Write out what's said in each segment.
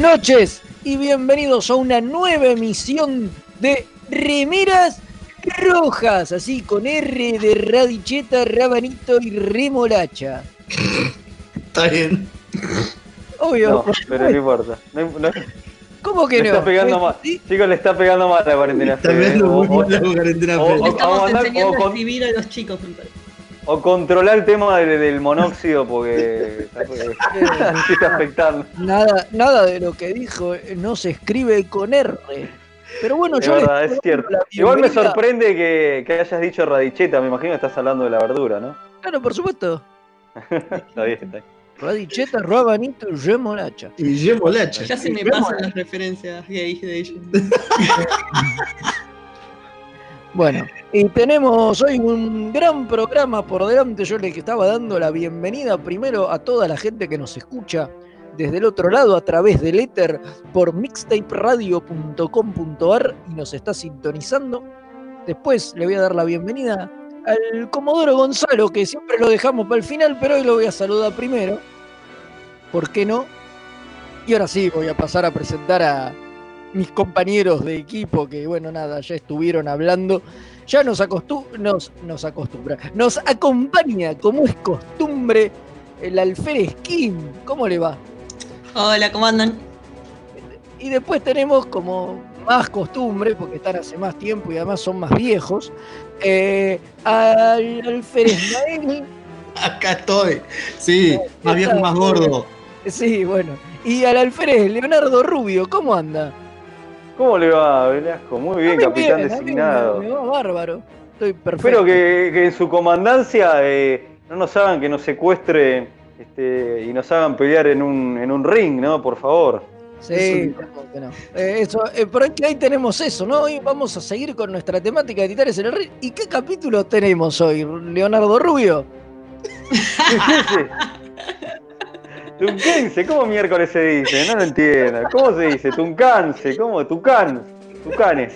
Noches y bienvenidos a una nueva emisión de Remeras Rojas, así con R de radicheta, rabanito y remolacha. Está bien. Obvio. No, pero no importa. No, no- ¿Cómo que le no? está pegando mal. ¿Sí? Chicos, le está pegando mal la cuarentena. Está pegando muy mal la cuarentena, Estamos enseñando a escribir a los chicos, me parece. O controlar el tema del, del monóxido porque está, afectando. Nada, nada de lo que dijo eh, no se escribe con R. Pero bueno, Es yo verdad, es cierto. Igual me sorprende que, que hayas dicho radicheta, me imagino que estás hablando de la verdura, ¿no? Claro, por supuesto. Está bien, está bien. Radicheta, rabanito y remolacha. Y Guillermo Lacha. Ya se me pasan las referencias gays de ellos. Bueno, y tenemos hoy un gran programa por delante. Yo les estaba dando la bienvenida primero a toda la gente que nos escucha desde el otro lado a través del éter por mixtaperadio.com.ar y nos está sintonizando. Después le voy a dar la bienvenida al Comodoro Gonzalo, que siempre lo dejamos para el final, pero hoy lo voy a saludar primero. ¿Por qué no? Y ahora sí, voy a pasar a presentar a mis compañeros de equipo que, bueno, nada, ya estuvieron hablando. Ya nos, acostu nos, nos acostumbra, nos acompaña, como es costumbre, el alférez Kim. ¿Cómo le va? Hola, ¿cómo andan? Y después tenemos como más costumbre, porque están hace más tiempo y además son más viejos, eh, al alférez Nael. Acá estoy. Sí, más viejo, más gordo. Sí, bueno. Y al alférez Leonardo Rubio, ¿cómo anda? ¿Cómo le va, Velasco? Muy bien, capitán bien, designado. Me, me va bárbaro. Estoy perfecto. Espero que, que en su comandancia eh, no nos hagan que nos secuestre este, y nos hagan pelear en un, en un ring, ¿no? Por favor. Sí, ¿cómo que no? Eh, eso, eh, por aquí ahí tenemos eso, ¿no? Hoy vamos a seguir con nuestra temática de Titanes en el Ring. ¿Y qué capítulo tenemos hoy, Leonardo Rubio? Tunquense, ¿cómo miércoles se dice? No lo entiendo. ¿Cómo se dice? Tuncanse, ¿cómo? Tucán. Tucanes.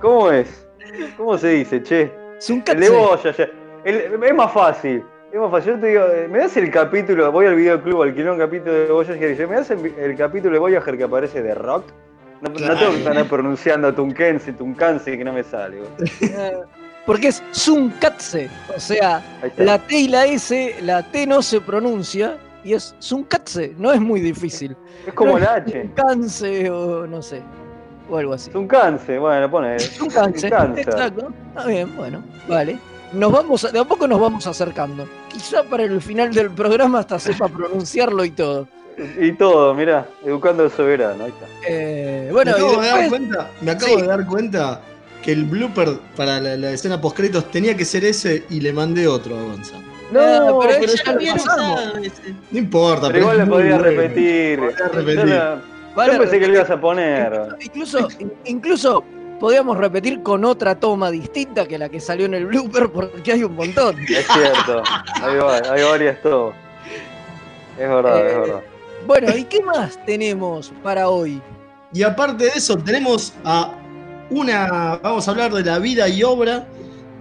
¿Cómo es? ¿Cómo se dice, che? El de. Boya, ya. El- es más fácil. Es más fácil. Yo te digo, eh, ¿me das el capítulo? Voy al videoclub, alquilé un capítulo de Voyager y dice, ¿me das el, el capítulo de Voyager que aparece de rock? No, no tengo que estar pronunciando Tunquense, Tuncanse, que no me sale. Porque es Zuncatse. O sea, la T y la S, la T no se pronuncia y es Zuncatse. No es muy difícil. Es como no el es H. Zuncance o no sé. O algo así. Tuncanse, bueno, pone. Tuncanse. Exacto. Está bien, bueno, vale. Nos vamos, a- de a poco nos vamos acercando. Quizá para el final del programa hasta sepa pronunciarlo y todo. Y todo, mirá, educando al soberano, ahí está. Eh, bueno, me acabo, de dar cuenta, me acabo Sí. de dar cuenta que el blooper para la, la escena postcréditos tenía que ser ese y le mandé otro a Gonza. No, pero Pero ya ya lo lo habían usado ese. No importa, Pero igual podría bueno. repetir. Podría Yo, repetir. Vale, yo pensé que lo ibas a poner. Incluso, incluso podíamos repetir con otra toma distinta que la que salió en el blooper, porque hay un montón. Es cierto. Hay, va- hay varias tomas. Es verdad, es Eh, verdad. Bueno, ¿y qué más tenemos para hoy? Y aparte de eso, tenemos a una. Vamos a hablar de la vida y obra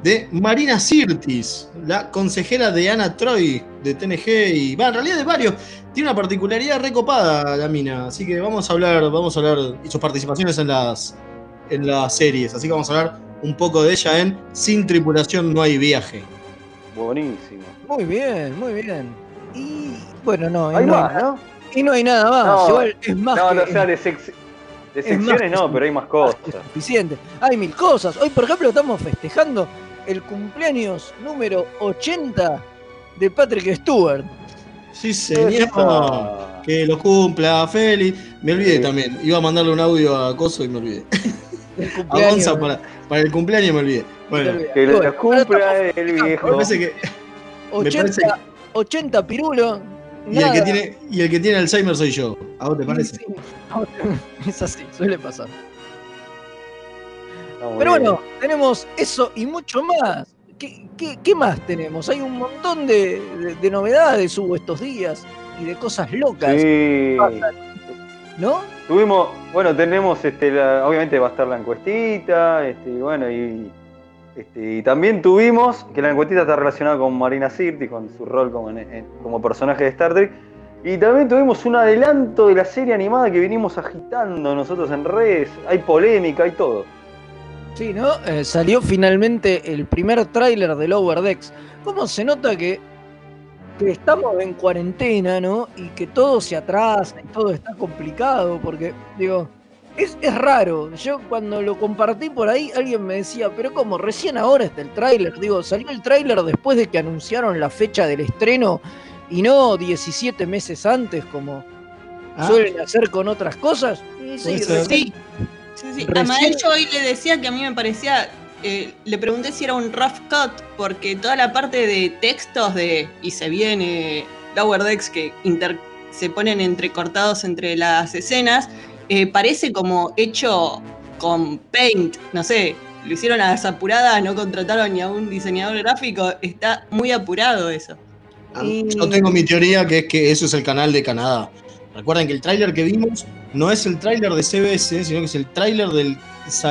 de Marina Sirtis, la consejera de Ana Troy de TNG y. Va, en realidad de varios. Tiene una particularidad recopada la mina. Así que vamos a hablar, vamos a hablar. Y sus participaciones en las, en las series. Así que vamos a hablar un poco de ella en Sin tripulación no hay viaje. Buenísimo. Muy bien, muy bien. Y bueno, no, y Hay no, más, hay, ¿no? y no hay nada más. No. Igual es más No, que, no, o sea, de, sec- de secciones más no, pero hay más cosas. suficiente. Hay mil cosas. Hoy, por ejemplo, estamos festejando el cumpleaños número 80 de Patrick Stewart. Sí, señor. Que lo cumpla, feliz. Me olvidé Sí. también. Iba a mandarle un audio a Coso y me olvidé. A. Gonza para, para el cumpleaños me olvidé. Bueno, Que lo cumpla el me viejo. parece que. me 80, parece 80 pirulo. Y el, que tiene, y el que tiene Alzheimer soy yo. ¿A vos te parece? Sí, Es así, suele pasar. Muy Pero bueno, tenemos eso y mucho más. ¿Qué, qué- qué más tenemos? Hay un montón de, de- de novedades hubo estos días y de cosas locas, Sí. ¿no? Tuvimos, bueno, tenemos, este, la- obviamente va a estar la encuestita, este, y bueno, y, este, y también tuvimos, que la encuestita está relacionada con Marina Sirtis, con su rol como, en- en- como personaje de Star Trek, y también tuvimos un adelanto de la serie animada que venimos agitando nosotros en redes, hay polémica, hay todo. Sí, ¿no? Eh, salió finalmente el primer tráiler de Lower Decks. ¿Cómo se nota que, que estamos en cuarentena, ¿no? Y que todo se atrasa y todo está complicado, porque, digo, es, es raro. Yo cuando lo compartí por ahí, alguien me decía, pero ¿cómo? Recién ahora está el tráiler. Digo, salió el tráiler después de que anunciaron la fecha del estreno y no 17 meses antes, como Ah, suelen hacer con otras cosas. Y sí, Sí, sí. Recién- A Mael yo hoy le decía que a mí me parecía. eh, le pregunté si era un rough cut, porque toda la parte de textos de. Y se viene Lower Decks que inter- se ponen entrecortados entre las escenas, eh, parece como hecho con paint, no sé. Lo hicieron a las apuradas, no contrataron ni a un diseñador gráfico. Está muy apurado eso. ah, Yo tengo mi teoría que es que eso es el canal de Canadá. Recuerden que el tráiler que vimos no es el tráiler de CBS, sino que es el tráiler del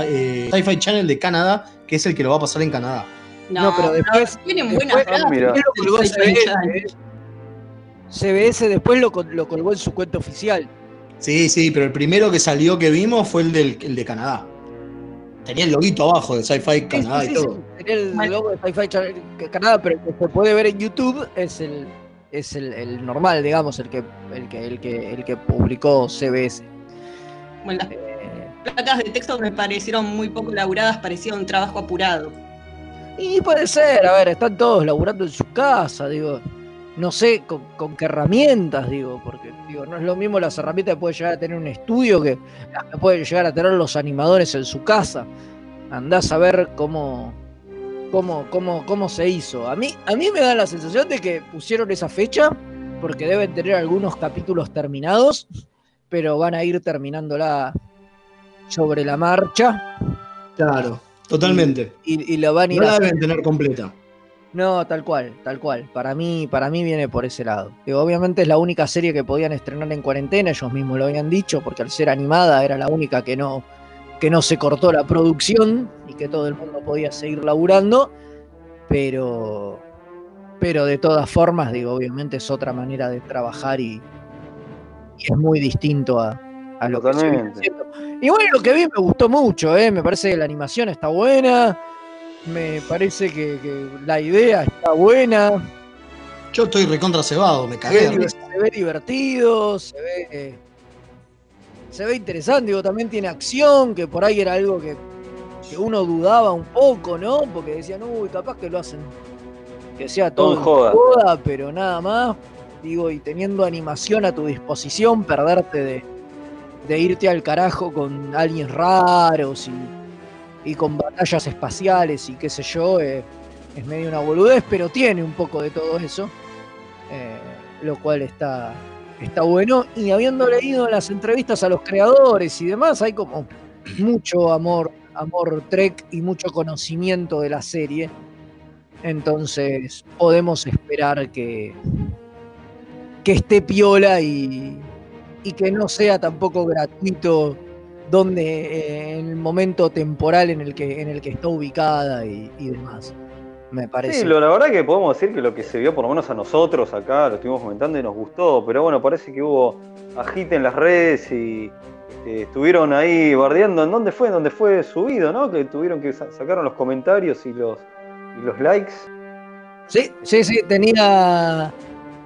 eh, Sci-Fi Channel de Canadá, que es el que lo va a pasar en Canadá. No, pero después- tienen buenas. Después CBS, después lo, col- lo colgó en su cuenta oficial. Sí, sí, pero el primero que salió que vimos fue el, del, el de Canadá. Tenía el loguito abajo de Sci-Fi Canadá sí, y sí, todo. sí, Tenía el logo de Sci-Fi Canadá, pero el que se puede ver en YouTube es el es el, el normal, digamos, el que el que el que el que publicó CBS. Bueno, las Eh, placas de texto me parecieron muy poco laburadas, parecía un trabajo apurado. y puede ser, a ver, están todos laburando en su casa, digo. No sé con, con qué herramientas, digo, porque digo, no es lo mismo las herramientas que puede llegar a tener un estudio que las que pueden llegar a tener los animadores en su casa. Andás a ver cómo, cómo, cómo, cómo se hizo. A mí, a mí me da la sensación de que pusieron esa fecha porque deben tener algunos capítulos terminados, pero van a ir terminándola sobre la marcha Claro, totalmente. y, y lo van a ir No la deben tener completa. No, tal cual, tal cual. Para mí, para mí viene por ese lado. Obviamente es la única serie que podían estrenar en cuarentena, ellos mismos lo habían dicho, porque al ser animada era la única que no, que no se cortó la producción y que todo el mundo podía seguir laburando. Pero, pero de todas formas, digo, obviamente es otra manera de trabajar y, y es muy distinto a, a lo que se viene Totalmente. haciendo. Igual lo que vi me gustó mucho, ¿eh? me parece que la animación está buena, me parece que, que la idea está buena, Yo estoy recontra cebado, me se cagué ve, se ve divertido, se ve, se ve interesante, digo, también tiene acción, que por ahí era algo que, que uno dudaba un poco, ¿no? Porque decían, uy, capaz que lo hacen, que sea todo Todo en joda. joda, pero nada más, digo, y teniendo animación a tu disposición, perderte de, irte al carajo con aliens raros y, y con batallas espaciales y qué sé yo, eh, es medio una boludez, pero tiene un poco de todo eso, eh, lo cual está, está bueno. Y habiendo leído las entrevistas a los creadores y demás, hay como mucho amor amor Trek y mucho conocimiento de la serie. Entonces podemos esperar que, que esté piola y, y que no sea tampoco gratuito donde eh, en el momento temporal en el que, en el que está ubicada y, y demás. Me parece. Sí, lo- la verdad que podemos decir que lo que se vio, por lo menos a nosotros acá, lo estuvimos comentando y nos gustó, pero bueno, parece que hubo agite en las redes y eh, estuvieron ahí bardeando. ¿En dónde fue? ¿En dónde fue subido, no? Que tuvieron que sa- sacaron los comentarios y los, y los likes. Sí, sí, sí, tenía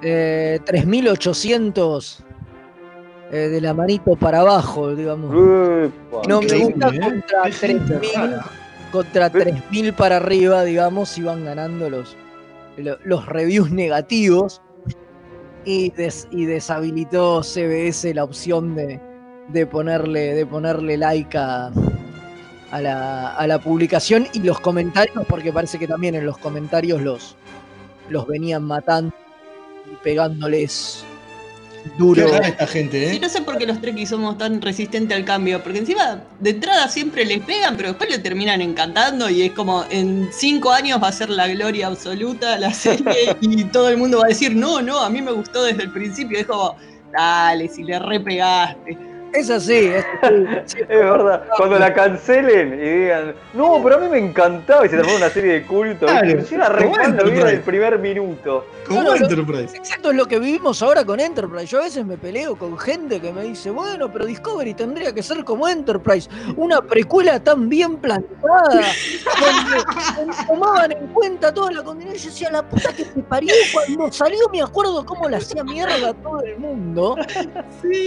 eh, 3.800 eh, de la manito para abajo, digamos. Epa, No me gusta ¿eh? contra Qué gente 3.000 rara. contra 3.000 para arriba, digamos, iban ganando los, lo- los reviews negativos y, des- y deshabilitó CBS la opción de, de ponerle, de ponerle like a, a la, a la publicación y los comentarios, porque parece que también en los comentarios los, los venían matando y pegándoles duro. Qué rara esta gente, Sí, ¿eh? no sé por qué los trekkies somos tan resistentes al cambio, porque encima de entrada siempre les pegan, pero después le terminan encantando y es como en cinco años va a ser la gloria absoluta la serie y todo el mundo va a decir, no, no, a mí me gustó desde el principio, es como, dale, si le repegaste. Es así, es así. Sí, Es verdad, cuando la cancelen y digan, no, pero a mí me encantaba y se transforma en una serie de culto. Claro. Yo era re como fan, lo vi Enterprise. desde el primer minuto. Como Claro, lo- Enterprise. Exacto, es lo que vivimos ahora con Enterprise. Yo a veces me peleo con gente que me dice, bueno, pero Discovery tendría que ser como Enterprise, una precuela tan bien plantada, donde, donde tomaban en cuenta toda la continuidad. Yo decía, la puta que te parió, cuando salió me acuerdo cómo le hacía mierda a todo el mundo,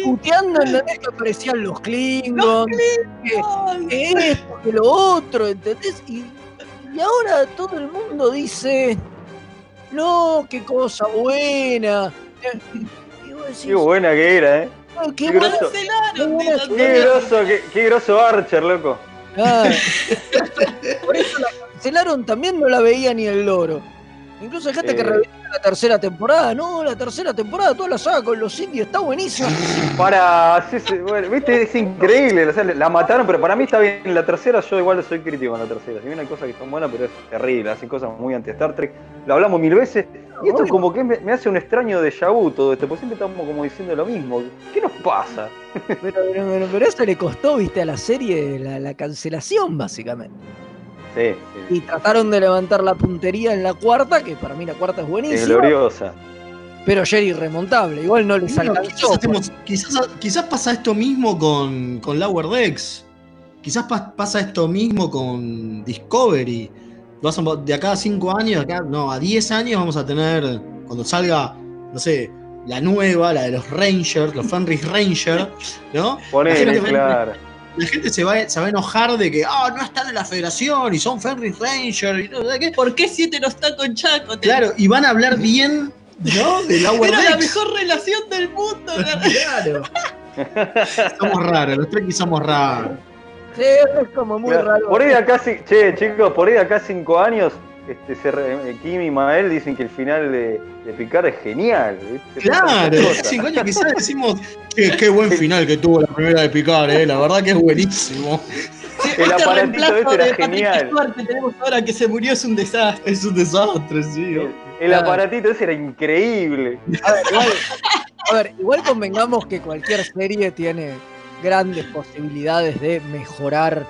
puteando, ¿entendés? Que aparecían los Klingons, que, que esto, que lo otro, ¿entendés? Y, y ahora todo el mundo dice, no, qué cosa buena. Y vos decís, Qué buena que era, ¿eh? "Ah, qué qué buena". groso. Cancelaron de Qué Qué groso, qué, groso Archer, loco. Ah, Por eso la cancelaron, también no la veía ni el loro. Incluso hay gente que Eh. reivindica la tercera temporada. No, la tercera temporada, toda la saga con los indios está buenísima. Para, sí, sí, bueno, viste, es increíble, o sea, la mataron, pero para mí está bien. La tercera, yo igual soy crítico en la tercera. Si bien hay cosas que son buenas, pero es terrible, hacen cosas muy anti-Star Trek. Lo hablamos mil veces. Y esto como que me, me hace un extraño déjà vu todo esto, porque siempre estamos como diciendo lo mismo. ¿Qué nos pasa? Pero, pero, pero- pero eso le costó, viste, a la serie la, la cancelación, básicamente. Sí, sí. Y trataron de levantar la puntería en la cuarta, que para mí la cuarta es buenísima. gloriosa. Pero Jerry remontable, igual no les Bueno, alcanzó. quizás, hacemos- quizás, quizás pasa esto mismo con, con Lower Decks. Quizás pa- pasa esto mismo con Discovery. De acá a 5 años, acá, no, a 10 años vamos a tener, cuando salga, no sé, la nueva, la de los Rangers, los Fenris Rangers, ¿no? Ponele, claro. La gente se va, se va a enojar de que, ah, no están en la federación y son Fenris Rangers y no sé qué. ¿Por qué siete no está con Chaco? Te- Claro, y van a hablar bien, ¿no? De Lower Era la Decks. mejor relación del mundo. Claro. somos raros, los trekkies somos raros. Sí, es como muy Claro, raro. Por ahí de acá, che, chicos, por ahí de acá cinco años, este, se re- eh, Kim y Mael dicen que el final de, de Picard es genial. ¿viste? Claro, hace cinco años quizás decimos qué, qué buen final que tuvo la primera de Picar, eh. la verdad que es buenísimo. El Este aparatito ese era de genial. Que tenemos ahora que se murió es un desastre. Es un desastre, sí. El, el Claro. aparatito ese era increíble. A ver, igual, a ver, igual convengamos que cualquier serie tiene grandes posibilidades de mejorar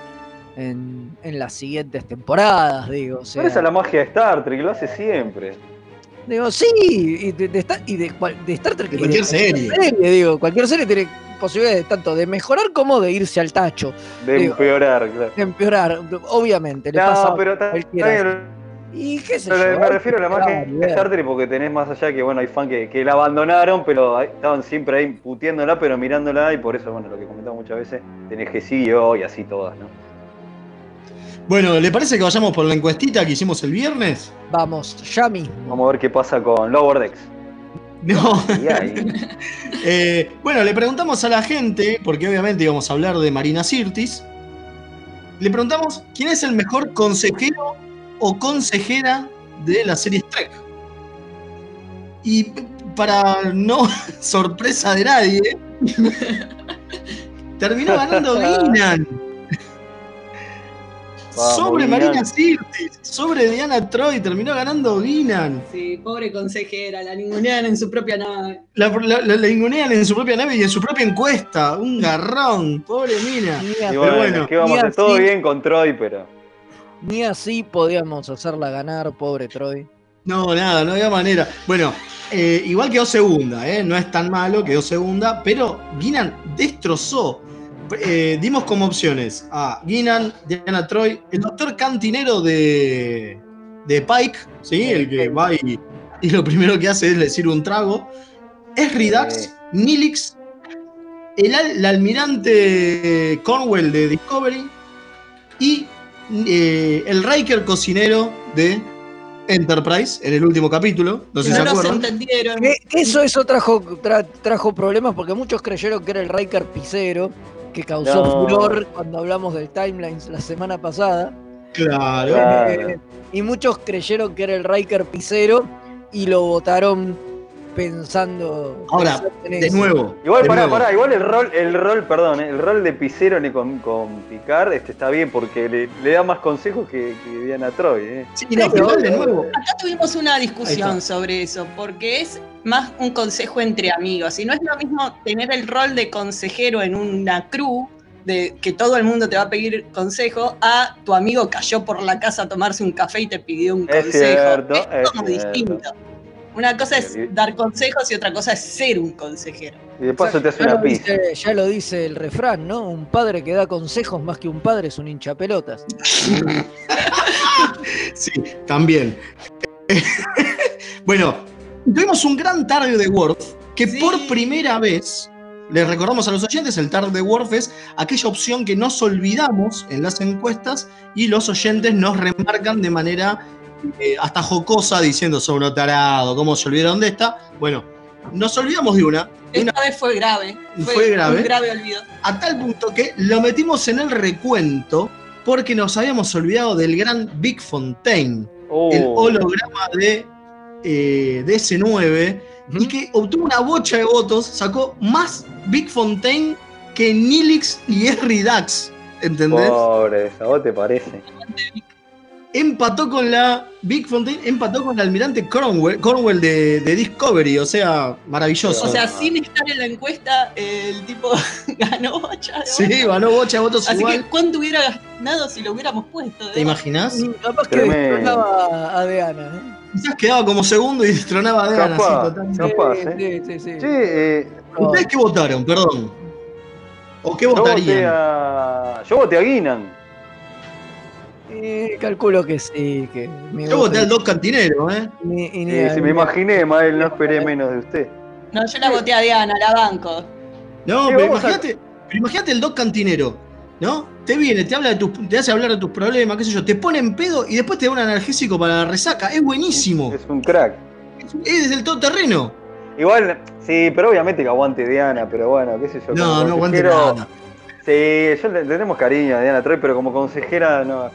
en, en las siguientes temporadas, digo. O sea, Pero esa es la magia de Star Trek, lo hace siempre. Digo, sí, y de, de y de, cual- de Star Trek. De cualquier serie. digo, cualquier serie tiene posibilidades tanto de mejorar como de irse al tacho, De Digo, empeorar, claro. de empeorar, obviamente. Le pasa No, a pero Y qué sé pero yo, me refiero a la magia de. Star Trek porque tenés más allá que, bueno, hay fans que, que la abandonaron, pero estaban siempre ahí puteándola, pero mirándola, y por eso, bueno, lo que comentamos muchas veces, tenés que sí y así todas, ¿no? Bueno, ¿le parece que vayamos por la encuestita que hicimos el viernes? Vamos, ya mismo. Vamos a ver qué pasa con Lower Decks. No. Eh, bueno, le preguntamos a la gente, porque obviamente íbamos a hablar de Marina Sirtis. Le preguntamos quién es el mejor consejero o consejera de la serie Trek. Y para no sorpresa de nadie, terminó ganando Guinan. Vamos, sobre Guinan. Marina Sirtis, sobre Diana Troy, terminó ganando Guinan. Sí, pobre consejera, la ningunean en su propia nave. La, la, la- la ningunean en su propia nave y en su propia encuesta. Un garrón, pobre mina. Y así, bueno, bueno, ¿qué vamos a? Todo bien con Troy, pero. ni así podíamos hacerla ganar, pobre Troy. No, nada, no había manera. Bueno, eh, igual quedó segunda, ¿eh? no es tan malo, quedó segunda, pero Guinan destrozó. Eh, dimos como opciones a Guinan, Diana Troy, el doctor cantinero de, de Pike, ¿sí? el que va y, y lo primero que hace es decir un trago. Es Ridax, Sí. Nilix, el, al- el almirante Cornwell de Discovery y eh, el Riker cocinero de Enterprise en el último capítulo. No sé si no se nos acuerdan. entendieron. Que, que eso, eso trajo, tra- trajo problemas porque muchos creyeron que era el Riker Picero, que causó No. furor cuando hablamos del timelines la semana pasada. Claro. Claro. Eh, y muchos creyeron que era el Riker Picero y lo votaron pensando. Ahora, pensando en De eso. nuevo. Igual, de pará, nuevo. pará, igual el rol, el rol, perdón, eh, el rol de Picero ni con, con Picard este, está bien porque le, le da más consejos que, que Diana Troy. ¿eh? Sí, no, pero igual de nuevo. Acá tuvimos una discusión sobre eso, porque es más un consejo entre amigos. Y no es lo mismo tener el rol de consejero en una crew, de que todo el mundo te va a pedir consejo, a tu amigo cayó por la casa a tomarse un café y te pidió un Es consejo. cierto, es es como cierto. distinto. Una cosa es dar consejos y otra cosa es ser un consejero. Y de paso te hace Ya una dice, ya lo dice el refrán, ¿no? Un padre que da consejos más que un padre es un hinchapelotas. Sí, también. bueno, tuvimos un gran target de Worf que Sí. por primera vez, les recordamos a los oyentes, el target de Worf es aquella opción que nos olvidamos en las encuestas y los oyentes nos remarcan de manera eh, hasta jocosa diciendo son unos tarados, ¿cómo se olvidaron de esta? Bueno, nos olvidamos de una, de una Esta vez fue grave. Fue grave. Un grave olvido. a tal punto que lo metimos en el recuento porque nos habíamos olvidado del gran Big Fontaine Oh, el holograma de eh, DS9 y que obtuvo una bocha de votos, sacó más Big Fontaine que Nilix y Esri Dax. ¿Entendés? Pobre, ¿a vos te parece? Empató con la Big Fontaine, empató con el almirante Cornwell, Cornwell de, de Discovery, o sea, maravilloso. O sea, sin estar en la encuesta, el tipo ganó bocha de sí, votos. ganó bocha de votos Así igual. que, ¿cuánto hubiera ganado si lo hubiéramos puesto? ¿Te imaginas? Y capaz que destronaba a Deana. ¿eh? Quizás quedaba como segundo y destronaba a Deana, Capaz. sí, totalmente. Capaz, Sí, ¿eh? sí, sí, sí. Sí, eh, ¿Ustedes qué votaron? Perdón. ¿O qué yo voté votarían? a. Yo voté a Guinan. Eh, calculo que sí. Que Yo voté al es- Doc Cantinero, ¿eh? ni- Eh, si me imaginé, Mael, no esperé menos de usted. No, yo la voté a Diana, la banco. No, pero a- imagínate, pero imagínate el Doc Cantinero, ¿no? Te viene, te habla de tus, te hace hablar de tus problemas, qué sé yo, te pone en pedo y después te da un analgésico para la resaca. Es buenísimo. Es un crack. Es del todo terreno. Igual, sí, pero obviamente que aguante Diana, pero bueno, qué sé yo. No, no aguante nada. Sí, yo le, le tenemos cariño a Diana Troy, pero como consejera no.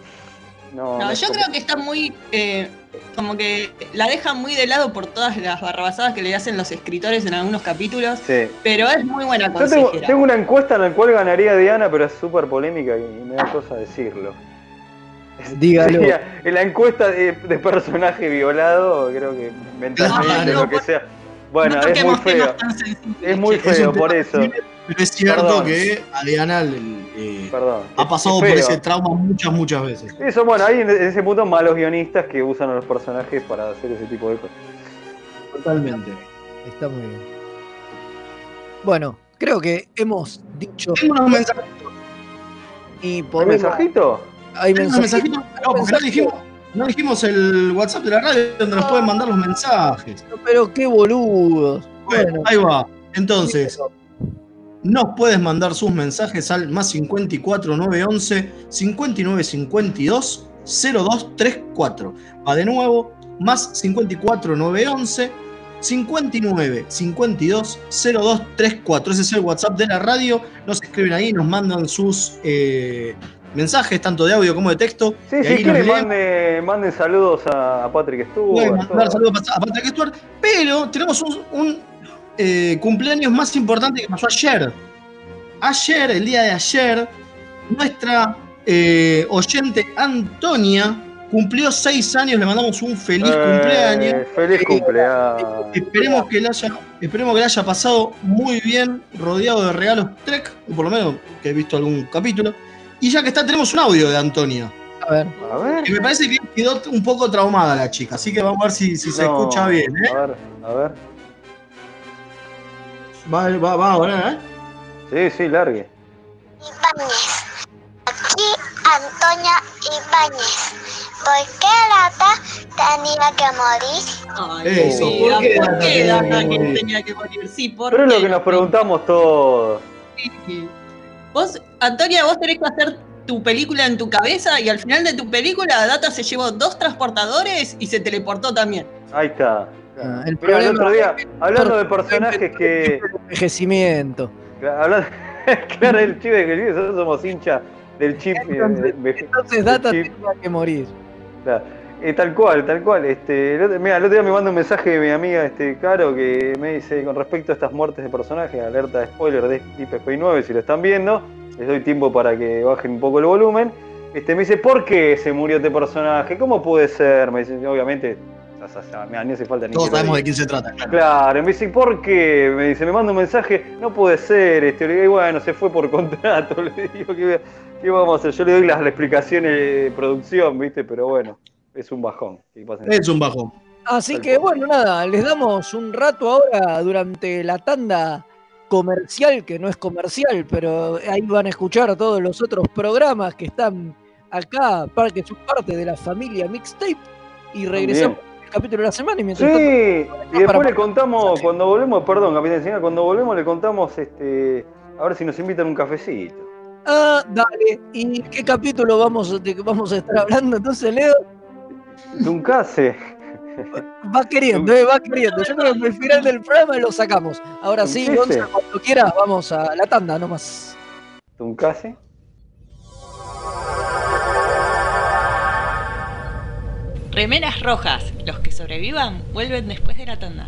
No, No, no yo creo que está muy. eh, como que la dejan muy de lado por todas las barrabasadas que le hacen los escritores en algunos capítulos. Sí. Pero es muy buena Yo tengo, una encuesta en la cual ganaría Diana, pero es súper polémica y me da cosa decirlo. Dígalo. Sería en la encuesta de, de personaje violado, creo que mentalmente no, lo que sea. Bueno, no es muy feo. Es muy feo, por eso. Pero es cierto Perdón. que a Diana eh, ha pasado por ese trauma muchas, muchas veces. Eso, bueno, hay en ese punto malos guionistas que usan a los personajes para hacer ese tipo de cosas. Totalmente. Está muy bien. Bueno, creo que hemos dicho Tengo unos mensajes. y ¿Hay podemos. mensajito? Hay mensajitos. No, porque no dijimos, no dijimos el WhatsApp de la radio donde nos pueden mandar los mensajes. Pero qué boludos. Bueno, Bueno, ahí va. Entonces, nos puedes mandar sus mensajes al más 54 911 59 52 0234. Va de nuevo, más 54 911 59 52 0234. Ese es el WhatsApp de la radio. Nos escriben ahí, nos mandan sus eh, mensajes, tanto de audio como de texto. Sí, y si quieren, leen. mande, manden saludos a, Patrick Stewart. Pueden mandar saludos a Patrick Stewart, pero tenemos un, un, eh, cumpleaños más importante que pasó ayer. Ayer, el día de ayer, nuestra eh, oyente Antonia cumplió seis años, le mandamos un feliz Eh, cumpleaños. Feliz Eh, cumpleaños. Esperemos que, le haya, esperemos que le haya pasado muy bien, rodeado de regalos Trek, o por lo menos que he visto algún capítulo. Y ya que está, tenemos un audio de Antonia. A ver. A ver. Que me parece que quedó un poco traumada la chica, así que vamos a ver si, si se escucha bien. ¿eh? A ver, a ver. Va, va, va ahora, ¿eh? Sí, sí, largue. Ibáñez. Aquí Antonia Ibáñez. ¿Por qué Lata tenía que morir? Ay, Eso, mira, ¿por qué ¿por Data qué que morir? tenía que morir? Sí, ¿por Pero es lo que nos preguntamos todos. Sí. Vos, Antonia, vos tenés que hacer tu película en tu cabeza y al final de tu película Data se llevó dos transportadores y se teleportó también. Ahí está. Ah, el otro día, hablando de personajes que. envejecimiento. Hablando, claro, el chip de que nosotros somos hinchas del chip. eh, Entonces- Data chip. tenía que morir. Claro. Eh, tal cual, tal cual. Este, el otro- mira, el otro día me manda un mensaje de mi amiga este, Caro que me dice con respecto a estas muertes de personajes, alerta de spoiler de Deep Space 9, si lo están viendo, les doy tiempo para que bajen un poco el volumen. Este, me dice, ¿por qué se murió este personaje? ¿Cómo puede ser? Me dice, obviamente, ya, mira, ni hace falta ni Todos sabemos de quién se trata, claro. Claro, me dice, ¿por qué? Me dice, me manda un mensaje, no puede ser, este, le digo, "Y bueno, se fue por contrato, le digo, ¿qué, qué vamos a hacer? Yo le doy las, las explicaciones de producción, ¿viste? Pero bueno, es un bajón. Es un bajón. Así Tal que cual. bueno, nada, les damos un rato ahora durante la tanda comercial, que no es comercial, pero ahí van a escuchar todos los otros programas que están acá, para que son parte de la familia Mixtape, y regresamos capítulo de la semana y mientras tanto- Sí, y después le contamos, cuando volvemos, perdón, capitán Encina, cuando volvemos le contamos, este, a ver si nos invitan un cafecito. Ah, dale, ¿y qué capítulo vamos, de qué vamos a estar hablando? Entonces, Leo, Tuncase. va queriendo, eh, va queriendo. Yo creo que al final del programa lo sacamos. Ahora sí, ¿Qué Gonza, cuando quieras, vamos a la tanda nomás. Tuncase. Remeras rojas. Los que sobrevivan vuelven después de la tanda.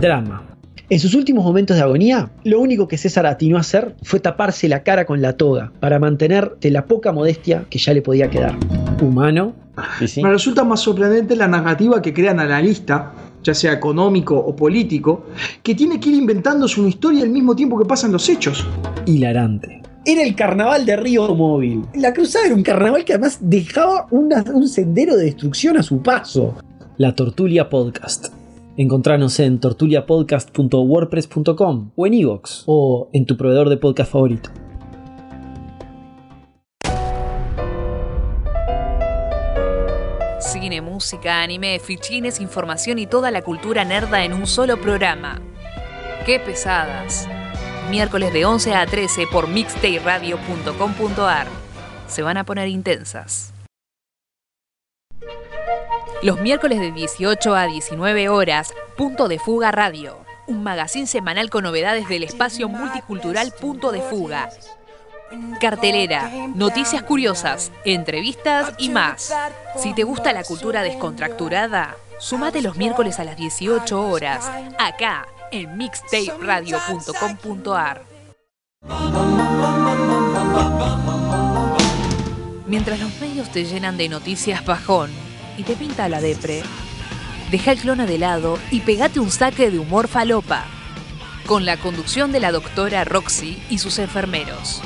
Drama. En sus últimos momentos de agonía, lo único que César atinó a hacer fue taparse la cara con la toga para mantener de la poca modestia que ya le podía quedar. Humano. Y sí. Me resulta más sorprendente la narrativa que crea el analista, ya sea económico o político, que tiene que ir inventándose una historia al mismo tiempo que pasan los hechos. hilarante. Era el carnaval de Río Móvil. La cruzada era un carnaval que además dejaba una- un sendero de destrucción a su paso. La Tortulia Podcast. Encontranos en tortuliapodcast.wordpress.com o en iVoox o en tu proveedor de podcast favorito. Cine, música, anime, fichines, información y toda la cultura nerda en un solo programa. ¡Qué pesadas! Miércoles de 11 a 13 por mixtayradio.com.ar. Se van a poner intensas. Los miércoles de 18 a 19 horas, Punto de Fuga Radio. Un magazín semanal con novedades del espacio multicultural Punto de Fuga. Cartelera, noticias curiosas, entrevistas y más. Si te gusta la cultura descontracturada, sumate los miércoles a las 18 horas, acá en mixtaperadio.com.ar. Mientras los medios te llenan de noticias bajón y te pinta la depre, deja el clona de lado y pegate un saque de humor falopa. Con la conducción de la doctora Roxy y sus enfermeros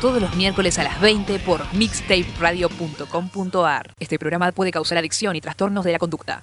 todos los miércoles a las 20 por mixtaperadio.com.ar. Este programa puede causar adicción y trastornos de la conducta.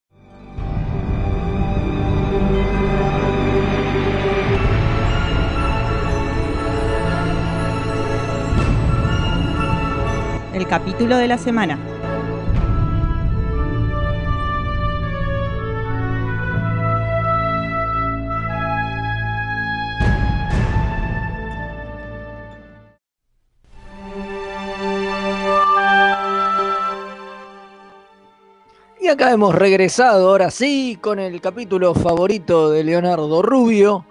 el capítulo de la semana. Y acá hemos regresado ahora sí con el capítulo favorito de Leonardo Rubio.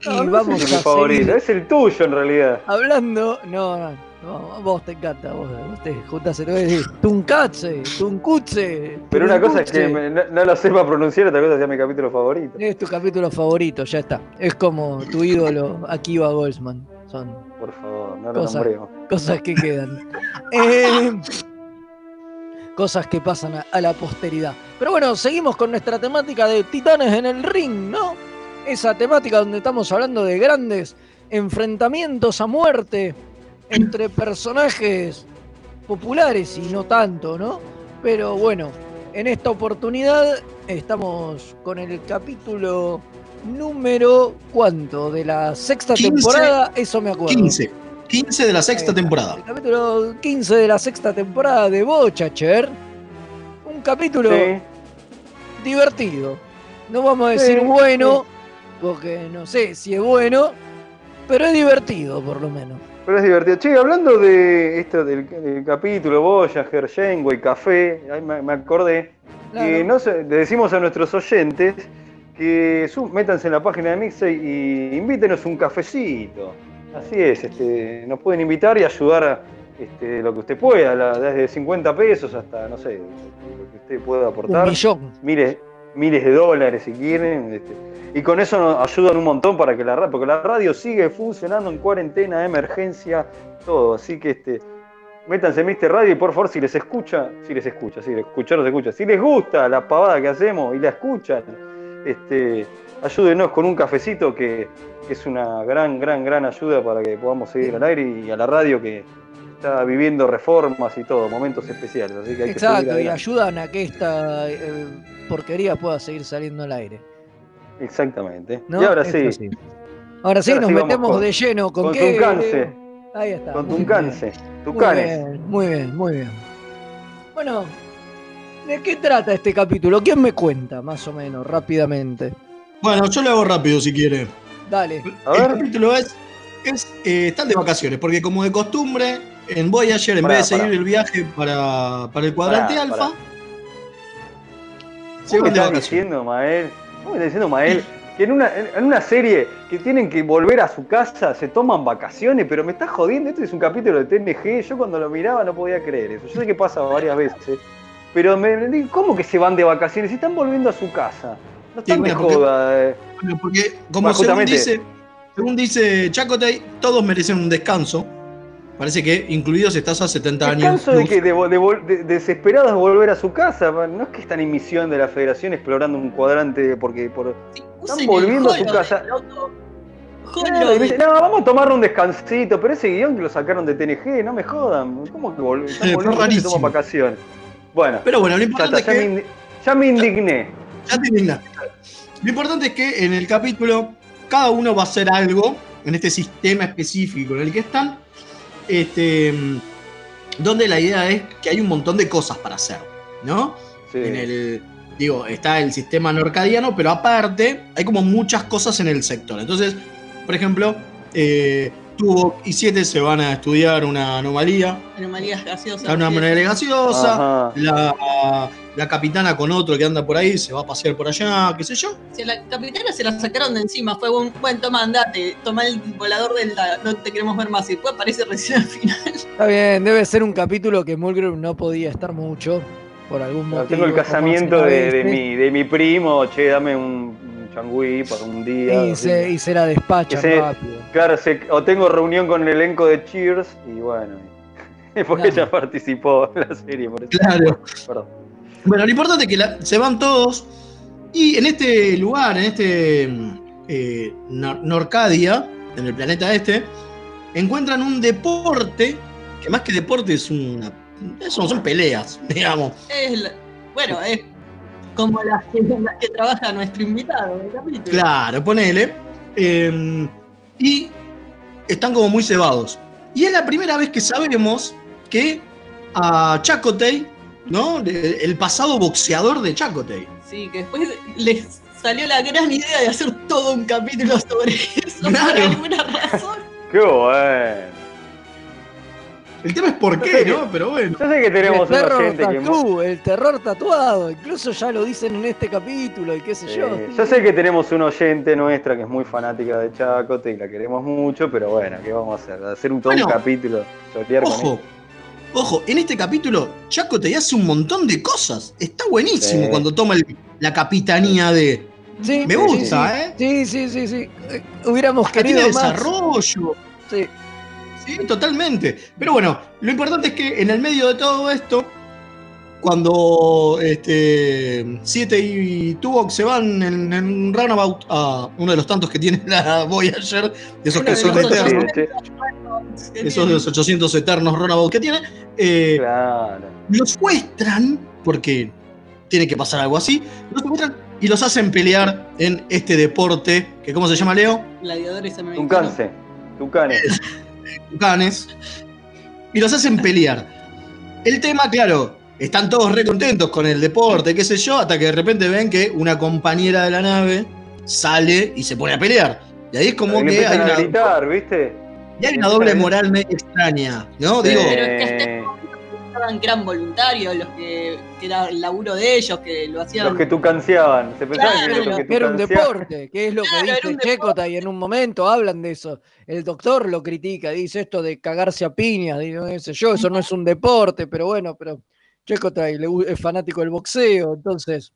Y vamos es a favorito, es el tuyo en realidad. Hablando, no, no, no, vos te encanta, vos, vos te voy a decir Tuncatse, Tuncutse. Pero una cosa es que me- no, no lo sepa pronunciar, otra cosa es mi capítulo favorito. Es tu capítulo favorito, ya está. Es como tu ídolo Akiva Goldsman. Son Por favor, no lo Cosa. nombremos. cosas que quedan. Eh, cosas que pasan a, a la posteridad. Pero bueno, seguimos con nuestra temática de titanes en el ring, ¿no? Esa temática donde estamos hablando de grandes enfrentamientos a muerte entre personajes populares y no tanto, ¿no? Pero bueno, en esta oportunidad estamos con el capítulo número ¿cuánto? De la sexta 15, temporada, eso me acuerdo. 15. 15 de la sexta temporada. El capítulo 15 de la sexta temporada de Bochacher. Un capítulo Sí. divertido. No vamos a decir Sí, bueno, porque no sé si es bueno, pero es divertido por lo menos. Pero es divertido. Che, hablando de esto del, del capítulo, Voyager, Janeway, Café, ahí me, me acordé. Que Claro. no sé, le decimos a nuestros oyentes que su- métanse en la página de Mixey y invítenos un cafecito. Así es, este, nos pueden invitar y ayudar a este, lo que usted pueda, la- desde 50 pesos hasta, no sé, lo que usted pueda Un aportar. millón. miles, miles de dólares si quieren. este, y con eso nos ayudan un montón para que la radio, porque la radio sigue funcionando en cuarentena, emergencia, todo. Así que este, métanse en Mister Radio y por favor, si les escucha, si les escucha, si les escucha, no se escucha, si les gusta la pavada que hacemos y la escuchan, este, ayúdenos con un cafecito que es una gran, gran, gran ayuda para que podamos seguir al aire y a la radio que está viviendo reformas y todo, momentos especiales. Así que hay que seguir Exacto, y ayudan a que esta eh, porquería pueda seguir saliendo al aire. Exactamente. ¿no? Y ahora sí, Ahora sí, Ahora nos sí metemos con- de lleno con, con qué. Tuncance. Leo? Ahí está. con muy Tuncance. Tucanes. Muy bien, muy bien. Bueno, ¿de qué trata este capítulo? ¿Quién me cuenta, más o menos, rápidamente? Bueno, yo lo hago rápido si quiere. Dale. A El capítulo es, es eh, están de vacaciones, porque como de costumbre, en Voyager, en Pará, vez de seguir pará. el viaje para, para el cuadrante Pará, alfa, ¿Cómo me de estás diciendo, Mael? ¿Cómo me estás diciendo, Mael? Que en una, en una serie que tienen que volver a su casa se toman vacaciones, pero me estás jodiendo. Este es un capítulo de TNG. Yo cuando lo miraba no podía creer eso. Yo sé que pasa varias veces. Pero me, ¿cómo que se van de vacaciones? Si están volviendo a su casa. No Sí, están de bueno, porque- joda. eh. Bueno, porque como según dice, según dice Chakotay, todos merecen un descanso. Parece que incluidos estás a 70 años. ¿Descanso de que de, de desesperados de volver a su casa? No es que están en misión de la federación explorando un cuadrante porque por, están volviendo a su casa. Claro, Holo y me dice, de- no, vamos a tomar un descansito, pero ese guion que lo sacaron de TNG, no me jodan. ¿Cómo que vol- están volviendo toman vacaciones? Bueno, Pero bueno, lo ya, importante está, es ya, que. ya me indigné. Ya te indignaste. Lo importante es que en el capítulo cada uno va a hacer algo en este sistema específico en el que están, este, donde la idea es que hay un montón de cosas para hacer, ¿no? Sí. En el, digo, está el sistema norcadiano, pero aparte hay como muchas cosas en el sector. Entonces, por ejemplo, eh, y 7 se van a estudiar una anomalía, Anomalías gaseosas. una anomalía gaseosa, Ajá. la, la capitana con otro que anda por ahí se va a pasear por allá, qué sé yo. Si a la capitana se la sacaron de encima, fue un buen toma, andate, toma el volador del no te queremos ver más. Y después aparece recién al final. Está bien, debe ser un capítulo que Mulgrew no podía estar mucho. Por algún motivo. Tengo el casamiento de, mi, de mi primo, che, dame un, un changüí para un día. Y se, y se la despachan Que se- rápido. Claro, se- o tengo reunión con el elenco de Cheers y bueno. Porque Claro. ella participó en la serie, por eso. Claro. Perdón. Bueno, lo importante es que la- se van todos y en este lugar, en este eh, Nor- Norcadia, en el planeta este, encuentran un deporte que más que deporte es una... Son peleas, digamos. Es la- bueno, es como las que, las que trabaja nuestro invitado capítulo. Claro, ponele. eh, y están como muy cebados. Y es la primera vez que sabemos que a Chakotay, ¿no? El pasado boxeador de Chakotay. Sí, que después les salió la gran idea de hacer todo un capítulo sobre eso por Claro. alguna razón. Qué bueno. El tema es por qué, ¿no? Pero bueno. Yo sé que El tenemos un terror oyente que. tatú, el terror tatuado, incluso ya lo dicen en este capítulo y qué sé yo. Yo sé que tenemos un oyente nuestra que es muy fanática de Chacote y la queremos mucho, pero bueno, ¿qué vamos a hacer? Hacer un todo un Bueno, capítulo. chotear con Ojo, en este capítulo Chaco te hace un montón de cosas. Está buenísimo Sí. cuando toma el- la capitanía de. Sí, Me gusta, sí. ¿eh? Sí, sí, sí, sí. Eh, Hubiéramos Tiene querido más. desarrollo. Sí. Sí, totalmente. Pero bueno, lo importante es que en el medio de todo esto, cuando este, Siete y Tuvok se van en, en un runabout a uno de los tantos que tiene la Voyager, esos que son eternos, Sí, sí, esos de los 800 eternos runabout que tiene, eh, claro. los secuestran, porque tiene que pasar algo así, los secuestran y los hacen pelear en este deporte, que ¿cómo se llama Leo? Gladiadores americanos. Tucanse. Tucanes. Tucanes, y los hacen pelear. El tema, claro, están todos re contentos con el deporte, qué sé yo, hasta que de repente ven que una compañera de la nave sale y se pone a pelear. Y ahí es como Y que hay a una, gritar, ¿viste? Y hay una doble moral medio extraña, ¿no? Sí. Digo, Pero es que hasta ese momento eran voluntarios, los que, que era el laburo de ellos, que lo hacían. Los que tucanseaban. Se pensaban Claro, que Que era un deporte, que es lo Claro, que era dice. Checota y en un momento hablan de eso. El doctor lo critica, dice esto de cagarse a piñas, sé yo, eso no es un deporte, pero bueno, pero Checota es fanático del boxeo, entonces.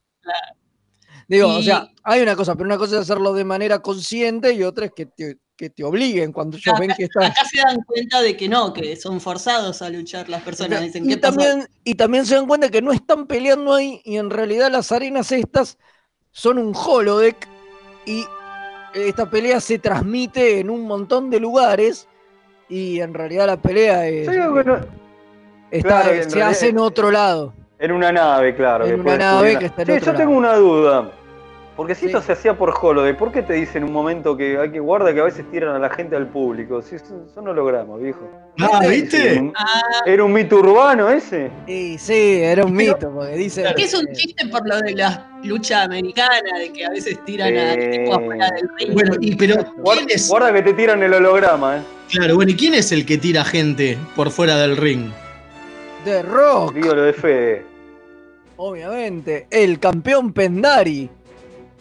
Digo, o sea, hay una cosa, pero una cosa es hacerlo de manera consciente y otra es que te, que te obliguen cuando ellos ven que estás. Acá se dan cuenta de que no, que son forzados a luchar las personas. Dicen, Y ¿qué también, y también se dan cuenta que no están peleando ahí y en realidad las arenas estas son un holodeck y esta pelea se transmite en un montón de lugares y en realidad la pelea es, Yo digo que no- está- claro, se realidad- hace en otro lado. En una nave, claro. En que una nave que está en Sí, otro yo lado. tengo una duda. Porque si Sí. esto se hacía por Holodeck, ¿por qué te dicen en un momento que hay que guarda que a veces tiran a la gente al público? Si son, son hologramas, viejo. ah, Era ¿viste? un- Ah, Era un mito urbano ese. Y sí, era un mito, porque dice. es que es un chiste por lo de la lucha americana, de que a veces tiran a Eh. tipo afuera del ring. Bueno, y pero Guarda, ¿quién es? guarda que te tiran el holograma, eh. Claro, bueno, ¿y quién es el que tira gente por fuera del ring? The Rock, Digo lo de Fede. obviamente. El campeón Pendari.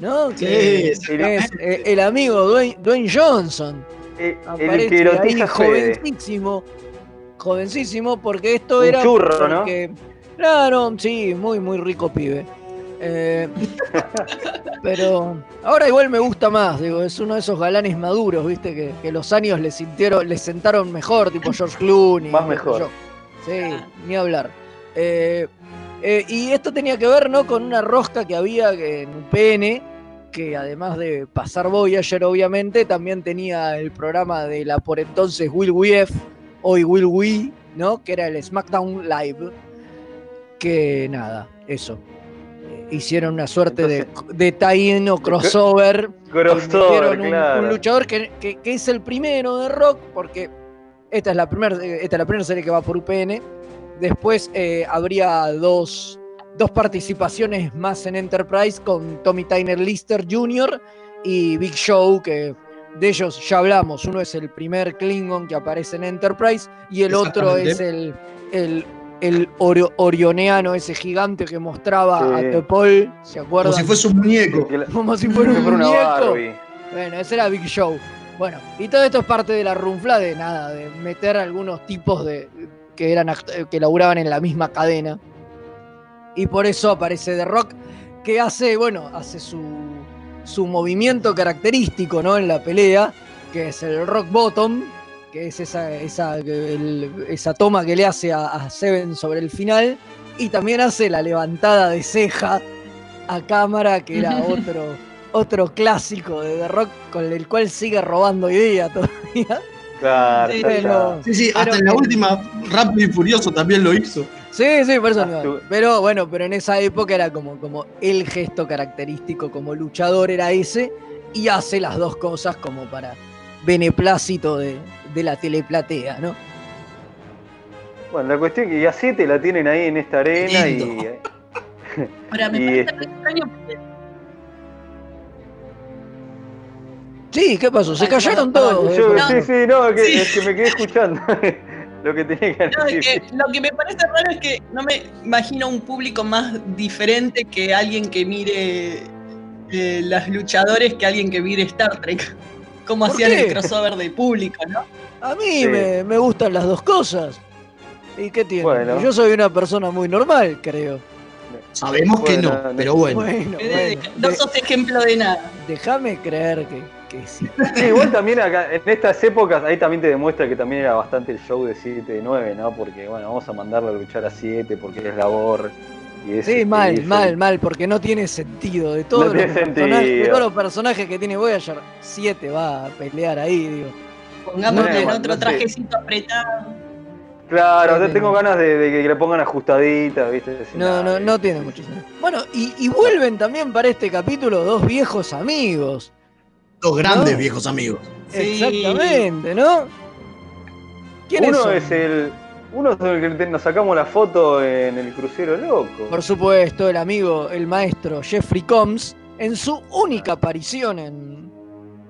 ¿No? Que Sí, es eh, el amigo Dwayne, Dwayne Johnson. Eh, El aparece que ahí jovencísimo, jovencísimo, porque esto Un era churro, ¿no? Claro, sí, muy, muy rico pibe. Eh, pero ahora igual me gusta más, digo, es uno de esos galanes maduros, viste, que, que los años le sintieron, le sentaron mejor, tipo George Clooney. Más mejor. yo. Sí, ni hablar. Eh, eh, y esto tenía que ver, ¿no? Con una rosca que había en UPN, que además de pasar Voyager, obviamente, también tenía el programa de la por entonces Will We F, hoy Will We, ¿no? Que era el SmackDown Live. Que nada, eso. Eh, Hicieron una suerte de, de tie-in o crossover. Crossover, metieron un, claro. un luchador que, que- que es el primero de rock, porque esta es la primera esta es primera serie que va por UPN. Después eh, habría dos, dos participaciones más en Enterprise con Tommy Tyner Lister Jr. y Big Show, que de ellos ya hablamos. Uno es el primer Klingon que aparece en Enterprise y el otro es el, el, el oro- orioneano, ese gigante que mostraba Sí. a Tepol, ¿se acuerdan? Como si fuese un muñeco. Como si fuera un muñeco. Barbie. Bueno, ese era Big Show. Bueno, y todo esto es parte de la runfla de nada, de meter algunos tipos de que eran que laburaban en la misma cadena. Y por eso aparece The Rock, que hace, bueno, hace su, su movimiento característico, ¿no? En la pelea, que es el rock bottom, que es esa, esa, el- esa toma que le hace a, a Seven sobre el final. Y también hace la levantada de ceja a cámara, que era otro, otro clásico de The Rock con el cual sigue robando día todavía. Claro, Sí, está. Sí, sí, Pero hasta en la que- última, Rápido y Furioso también lo hizo. Sí, sí, por eso no. Ah, tú- Pero bueno, pero en esa época era como, como el gesto característico como luchador era ese y hace las dos cosas como para beneplácito de, de la teleplatea, ¿no? Bueno, la cuestión es que ya siete la tienen ahí en esta arena y. Lindo. Ahora, me y parece este- extraño porque Sí, ¿qué pasó? Se Ay, callaron todos. Yo- eh, sí, sí, no, es que, Sí. es que me quedé escuchando. lo que tenía que No, es decir. que lo que me parece raro es que no me imagino un público más diferente que alguien que mire eh, los luchadores que alguien que mire Star Trek. Como ¿Por hacían qué? el crossover de público, ¿no? A mí Sí. me, me gustan las dos cosas. ¿Y qué tiene? Bueno. Yo soy una persona muy normal, creo. Sabemos que no, no. pero bueno. Bueno, bueno, no sos ejemplo de nada. déjame creer que, que sí. Sí, igual también acá, en estas épocas, ahí también te demuestra que también era bastante el show de 7 de 9, ¿no? Porque, bueno, vamos a mandarlo a luchar a 7 porque es labor. Y es, Sí, mal, y es- mal, mal, porque no tiene sentido. De todos, No los, tiene personajes, de todos los personajes que tiene Voyager, 7 va a pelear ahí, digo. Pongámosle No, en no otro sé. trajecito apretado. Claro, tengo ganas de, de que le pongan ajustaditas, ¿viste? No, nada, no, eh. no tiene mucho sentido. Bueno, y, y vuelven también para este capítulo dos viejos amigos. Dos grandes No. viejos amigos. Sí. Exactamente, ¿no? ¿Quiénes Uno son? es el. Uno es el que nos sacamos la foto en el crucero loco. Por supuesto, el amigo, el maestro Jeffrey Combs, en su única aparición en,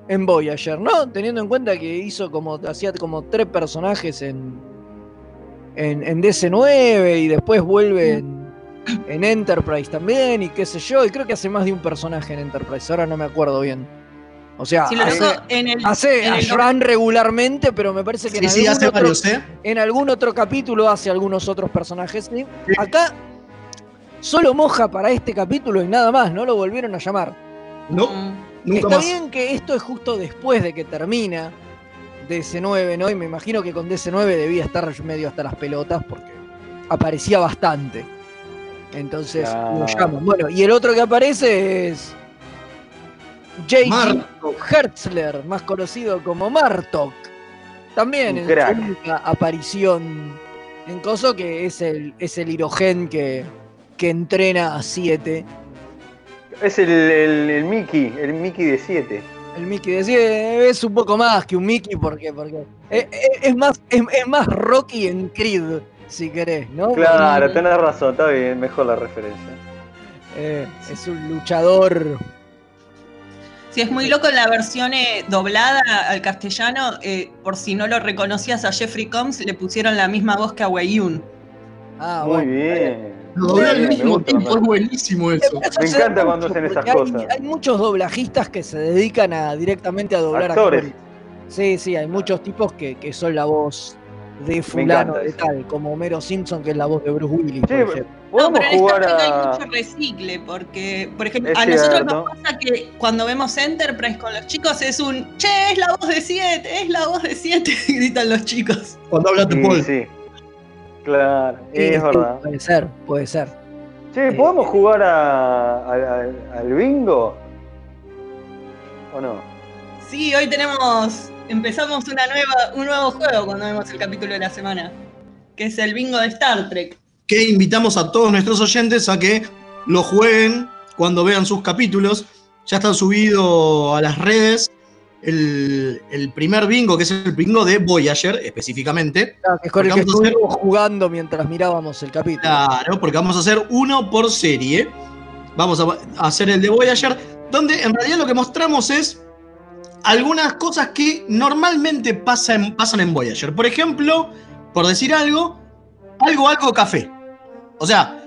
en Voyager, ¿no? Teniendo en cuenta que hizo como, hacía como tres personajes en, en, en DC9 y después vuelve en, en Enterprise también y qué sé yo, y creo que hace más de un personaje en Enterprise, ahora no me acuerdo bien. O sea, Sí, lo hace, en el, hace en a el- Shran regularmente, pero me parece que en, Sí, sí, algún hace otro, varios, ¿eh? en algún otro capítulo hace algunos otros personajes. ¿sí? Acá solo moja para este capítulo y nada más, no lo volvieron a llamar. No, Mm. nunca Está más. bien que esto es justo después de que termina DC9, ¿no? Y me imagino que con DC9 debía estar medio hasta las pelotas porque aparecía bastante. Entonces lo llaman. Bueno, y el otro que aparece es J.G. Hertzler, más conocido como Martok. También en crack. su única aparición en Coso, que es el, es el Hirogen que, que entrena a 7. Es el, el, el Mickey, el Mickey de 7. El Mickey de 7 es un poco más que un Mickey porque, porque es, es- es más, es, es más Rocky en Creed, si querés, ¿no? Claro, Porque, tenés razón, está bien, mejor la referencia. eh, es un luchador. Sí, es muy loco en la versión eh, doblada al castellano. eh, por si no lo reconocías a Jeffrey Combs, le pusieron la misma voz que a Wei-Yun. Ah, Muy bueno. bien. Lo dobló al Me mismo gusta, tiempo, me es buenísimo eso. Me encanta cuando hacen esas hay- cosas. Hay, muchos doblajistas que se dedican a directamente a doblar Actores. actores. Sí, sí, hay muchos tipos que, que son la voz de fulano de tal, como Homero Simpson, que es la voz de Bruce Willis. por Sí, ejemplo. No, podemos pero en jugar Star Trek hay a. mucho recicle, porque, por ejemplo, Es a nosotros cierto. nos pasa que cuando vemos Enterprise con los chicos es un Che, es la voz de 7, es la voz de 7, gritan los chicos. Cuando habla tu Sí, Paul. sí. Claro, Sí, es sí, verdad. Puede ser, puede ser. Che, ¿podemos jugar a, a- a- al bingo? ¿O no? Sí, hoy tenemos, empezamos una nueva, un nuevo juego cuando vemos el capítulo de la semana, que es el bingo de Star Trek. que invitamos a todos nuestros oyentes a que lo jueguen cuando vean sus capítulos. Ya está subido a las redes el, el primer bingo, que es el bingo de Voyager específicamente. Claro, que es con el que hacer- estuvimos jugando mientras mirábamos el capítulo. Claro, porque vamos a hacer uno por serie. Vamos a hacer el de Voyager, donde en realidad lo que mostramos es algunas cosas que normalmente pasan, pasan en Voyager. Por ejemplo, por decir algo, algo, algo, café. O sea,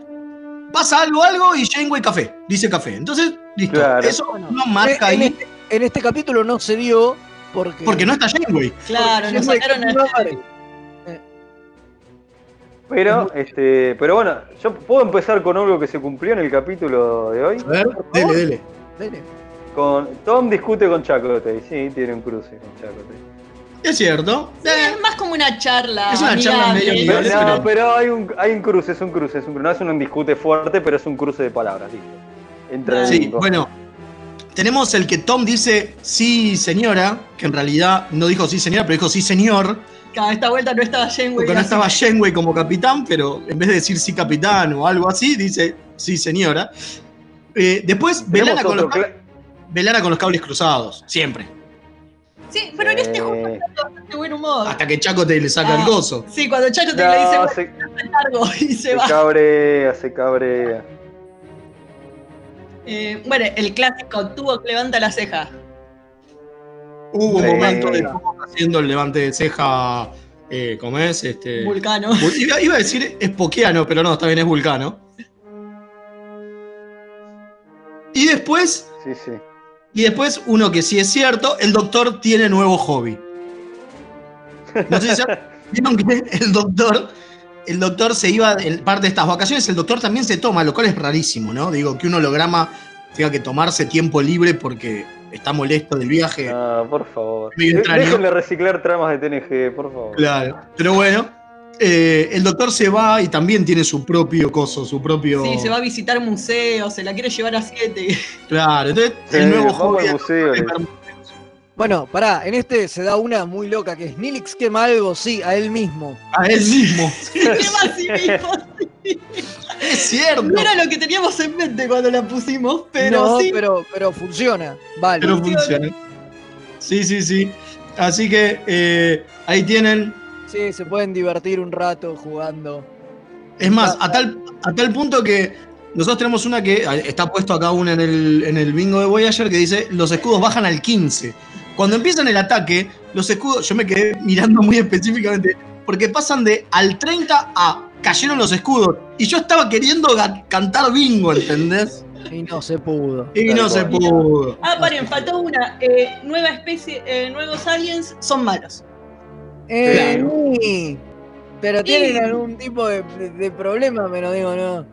pasa algo, algo y Janeway café. Dice café. Entonces, listo. Claro. Eso Bueno, no marca en, ahí este, en este capítulo no se dio porque. porque no está Janeway. Claro, nos sacaron no a. Pero, este, pero bueno, yo puedo empezar con algo que se cumplió en el capítulo de hoy. A ver, dele, dele. Dele. Con Tom discute con Chakotay, sí, tiene un cruce con Chakotay. Es cierto. Sí, Eh, es más como una charla. Es una charla amigable. medio Pero, amigable. no, pero hay un, hay un cruce, es un cruce, es un cruce. No es un discute fuerte, pero es un cruce de palabras, listo. Entra Sí, bueno. Tenemos el que Tom dice sí, señora, que en realidad no dijo sí, señora, pero dijo sí, señor. Cada esta vuelta no estaba. Porque no estaba Janeway como capitán, pero en vez de decir sí, capitán o algo así, dice sí, señora. Eh, después, Velana con, los, Velana con los cables cruzados, siempre. Sí, pero en este Eh, juego está bastante buen humor. Hasta que Chaco te le saca el gozo. Sí, cuando Chacho te No, le dice, se, "Me largo y se se va. cabrea, se cabrea. Eh, bueno, el clásico tubo que levanta la ceja. Hubo un momento de haciendo el levante de ceja eh, ¿cómo es? Este, Vulcano. Vul- Iba, iba a decir espoquiano, pero no, está bien, es vulcano. Y después, Sí, sí. Y después, uno que sí es cierto, el doctor tiene nuevo hobby. No sé si vieron que el doctor, el doctor se iba en parte de estas vacaciones, el doctor también se toma, lo cual es rarísimo, ¿no? Digo, que un holograma tenga que tomarse tiempo libre porque está molesto del viaje. Ah, por favor. Déjenle reciclar tramas de TNG, por favor. Claro. Pero bueno, eh, el doctor se va y también tiene su propio coso, su propio. Sí, se va a visitar museos, se la quiere llevar a siete. Claro, entonces Sí, el nuevo hobby. museo. Bueno, pará, en este se da una muy loca que es Nilix quema algo, sí, a él mismo. A él mismo. Quema a sí mismo. Es cierto. No era lo que teníamos en mente cuando la pusimos, pero no, sí. pero, pero funciona. Vale. Pero funciona. Sí, sí, sí. Así que eh, ahí tienen. Sí, se pueden divertir un rato jugando. Es más, a tal, a tal punto que nosotros tenemos una que ah, está puesto acá una en el, en el bingo de Voyager que dice los escudos bajan al 15. Cuando empiezan el ataque, los escudos, yo me quedé mirando muy específicamente, porque pasan de al 30 a cayeron los escudos. Y yo estaba queriendo cantar bingo, ¿entendés? Y no se pudo. Y no se pudo. Ah, paren, faltó una. Eh, nueva especie, eh, nuevos aliens son malos. Eh, Claro. sí. Pero tienen algún tipo de, de- de problema, pero digo, no.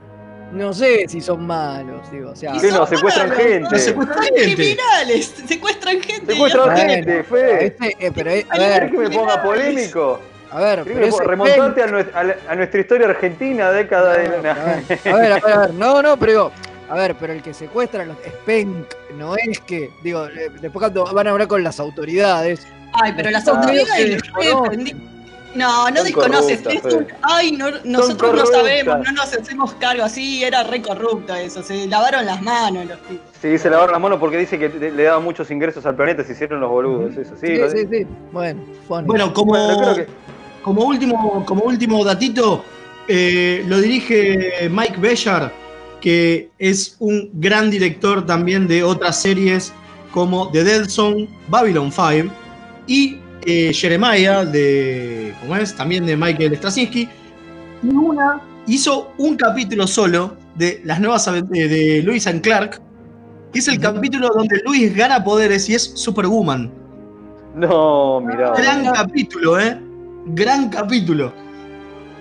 No sé si son malos, digo. O sea, Sí, no, secuestran malos. gente. secuestran Son gente. criminales, secuestran gente. Secuestran gente, Fede. este, eh, pero, eh, a ver, ¿Querés que me ponga polémico? a ver, ¿Querés pero ese remontarte a, nues- a la- a nuestra historia argentina, década de... No, a ver, a ver, a ver, no, no, pero digo, a ver, pero el que secuestra los es Penk, no es que, digo, eh, después cuando van a hablar con las autoridades, Ay, pero las autoridades No, no Son desconoces. es un-. Ay, no, nosotros no sabemos, no nos hacemos cargo. Así era re corrupto eso. Se lavaron las manos los tipos. Sí, se lavaron las manos porque dice que le daban muchos ingresos al planeta, se hicieron los boludos, eso. Sí, sí, lo- sí, sí, bueno, funny. Bueno, como, Bueno, creo que- como, último, como último datito, eh, lo dirige Mike Bellar, que es un gran director también de otras series como The Dead Zone, Babylon 5 y eh, Jeremiah, de, ¿cómo es? También de Michael Straczynski. Y una hizo un capítulo solo de las nuevas aventuras de Lewis and Clark, que es el capítulo donde Luis gana poderes y es Superwoman. No, mirá. Gran capítulo, ¿eh? Gran capítulo.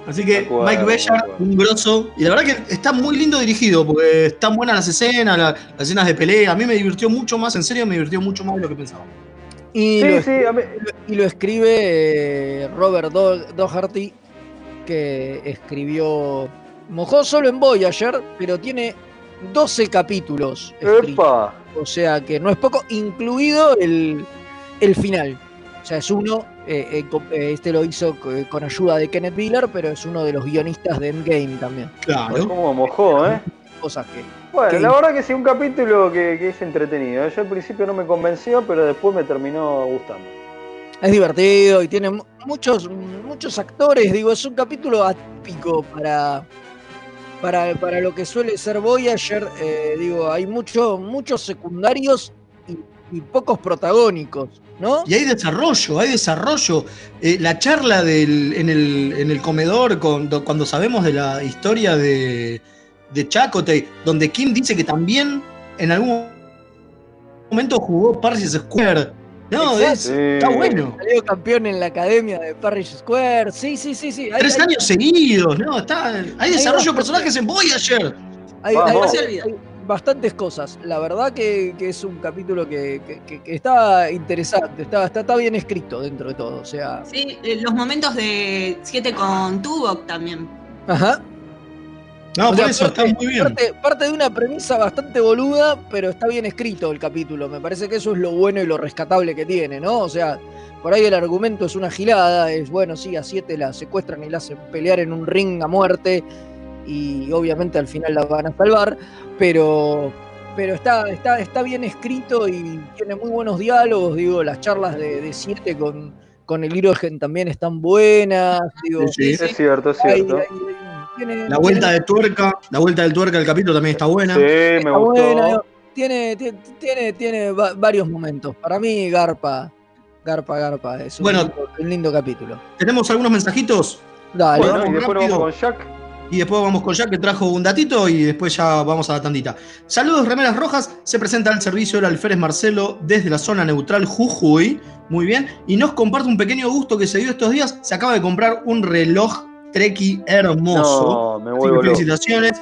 Así que De acuerdo, Mike de Bellar, un grosso. Y la verdad que está muy lindo dirigido, porque están buenas las escenas, la- las escenas de pelea. A mí me divirtió mucho más, en serio, me divirtió mucho más de lo que pensaba. Y, Sí, lo, sí, a mí- y lo escribe eh, Robert Do- Doherty, que escribió, mojó solo en Voyager, pero tiene 12 capítulos. escritos. O sea que no es poco, incluido el, el final. O sea, es uno, eh, eh, eh, este lo hizo co- con ayuda de Kenneth Miller, pero es uno de los guionistas de Endgame también. Claro. Cómo mojó, ¿eh? Cosas que. Bueno, la verdad que sí, un capítulo que, que es entretenido. Yo al principio no me convenció, pero después me terminó gustando. Es divertido y tiene mu- muchos, muchos actores. Digo, es un capítulo atípico para, para, para lo que suele ser Voyager. eh, digo, hay mucho, muchos secundarios y, y pocos protagónicos, ¿no? Y hay desarrollo, hay desarrollo. Eh, la charla del, en, el, en el comedor, con- cuando sabemos de la historia de, de Chakotay, donde Kim dice que también en algún momento jugó Paris Square. No, Exacto. es- está bueno. Salió campeón en la academia de Parish Square. Sí, sí, sí, sí. Hay, Tres hay- años seguidos, ¿no? Está, hay desarrollo de personajes en Voyager. hay- bastantes cosas. La verdad que, que es un capítulo que, que- que- que está interesante, está, está, está bien escrito dentro de todo. O sea, Sí, eh, los momentos de 7 con Tuvok también. ajá. No, O por sea, eso parte, está muy bien. Parte, parte de una premisa bastante boluda, pero está bien escrito el capítulo. Me parece que eso es lo bueno y lo rescatable que tiene, ¿no? O sea, por ahí el argumento es una gilada, es bueno, sí, a siete la secuestran y la hacen pelear en un ring a muerte y obviamente al final la van a salvar, pero, pero está, está, está bien escrito y tiene muy buenos diálogos, digo, las charlas de, de siete con, con el Hirogen también están buenas, digo, Sí, sí. Es cierto, es hay- cierto. hay- tiene- La vuelta tiene- de tuerca, la vuelta del tuerca del capítulo también está buena. Sí, me Está gustó. buena, tiene, tiene, tiene, tiene va- varios momentos. Para mí, Garpa Garpa, garpa. Es un, Bueno. lindo, un lindo capítulo. ¿Tenemos algunos mensajitos? Dale, Bueno, vamos y después vamos con Jack. Y después vamos con Jack que trajo un datito y después ya vamos a la tandita. Saludos, remeras rojas. Se presenta al servicio el alférez Marcelo desde la zona neutral Jujuy. Muy bien. Y nos comparte un pequeño gusto que se dio estos días. Se acaba de comprar un reloj Treki hermoso. No, me Así vuelvo que felicitaciones.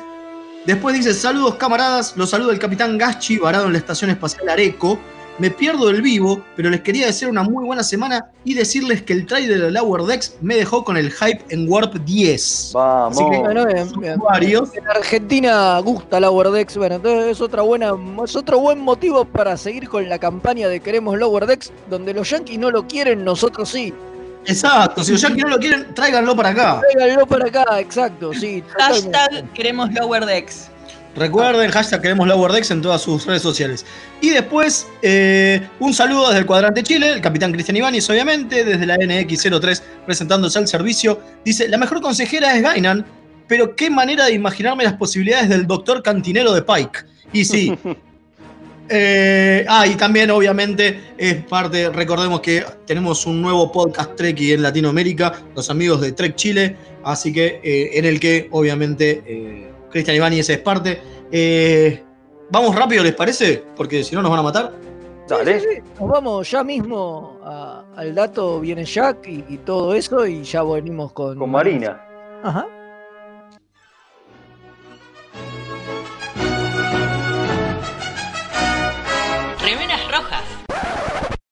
Después dice, saludos camaradas, los saluda el capitán Gaschi, varado en la estación espacial Areco. Me pierdo el vivo, pero les quería desear una muy buena semana y decirles que el trailer de Lower Decks me dejó con el hype en Warp 10. Vamos. Así que- Bueno, bien, bien. Varios. En Argentina gusta Lower Decks, bueno, entonces es otra buena, es otro buen motivo para seguir con la campaña de queremos Lower Decks, donde los yankees no lo quieren, nosotros sí. Exacto, si los yankees no lo quieren, tráiganlo para acá. Tráiganlo para acá, exacto, sí. Hashtag queremos Lower Decks. Recuerden, hashtag queremos Lower Decks en todas sus redes sociales. Y después, eh, un saludo desde el cuadrante Chile, el capitán Cristian Ibáñez, obviamente, desde la NX03, presentándose al servicio. Dice, la mejor consejera es Gainan, pero qué manera de imaginarme las posibilidades del doctor cantinero de Pike. Y sí. Eh, ah, y también, obviamente, es parte, recordemos que tenemos un nuevo podcast Treki en Latinoamérica, los amigos de Trek Chile, así que eh, en el que, obviamente, eh, Cristian Ibáñez es parte. Eh, Vamos rápido, ¿les parece? Porque si no nos van a matar. Dale. Sí, sí, Nos vamos ya mismo a- al dato, viene Jack y, y todo eso, y ya venimos con. Con Marina. Ajá.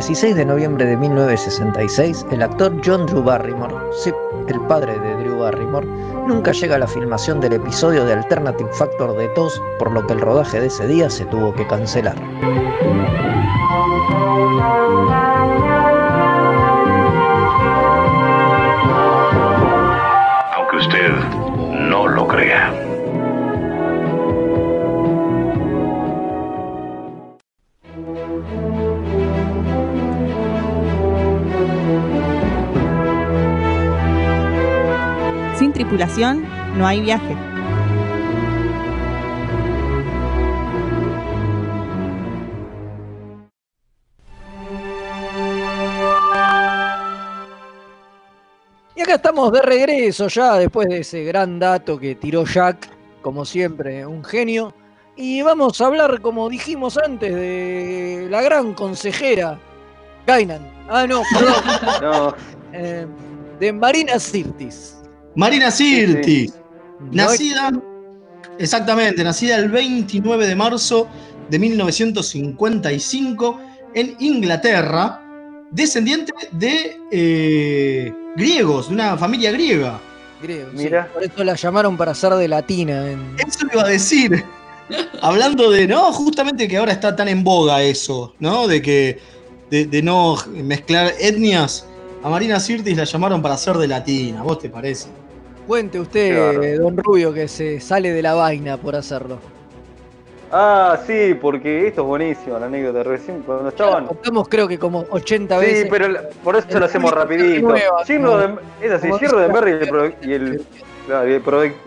16 de noviembre de 1966, el actor John Drew Barrymore, sí, el padre de Drew Barrymore, nunca llega a la filmación del episodio de Alternative Factor de TOS, por lo que el rodaje de ese día se tuvo que cancelar. Tripulación no hay viaje. Y acá estamos de regreso ya después de ese gran dato que tiró Jack, como siempre, un genio. Y vamos a hablar, como dijimos antes, de la gran consejera, Gainan. Ah, no, perdón. No. Eh, de Marina Sirtis. Marina Sirtis, No nacida, exactamente, nacida el 29 de marzo de 1955 en Inglaterra, descendiente de eh, griegos, de una familia griega. Griego, sí. Mira. Por eso la llamaron para ser de latina. En... Eso iba a decir. Hablando de, no, justamente que ahora está tan en boga eso, ¿no? De que, de, de no mezclar etnias. A Marina Sirtis la llamaron para ser de latina, ¿vos te parece? Cuente usted, don Rubio, que se sale de la vaina por hacerlo. Ah, sí, porque esto es buenísimo, la anécdota. Recién cuando estaban. Contamos creo que como 80 Sí, veces. pero la- por eso lo hacemos rapidito. Nueva, como- Roden- es así, y el, y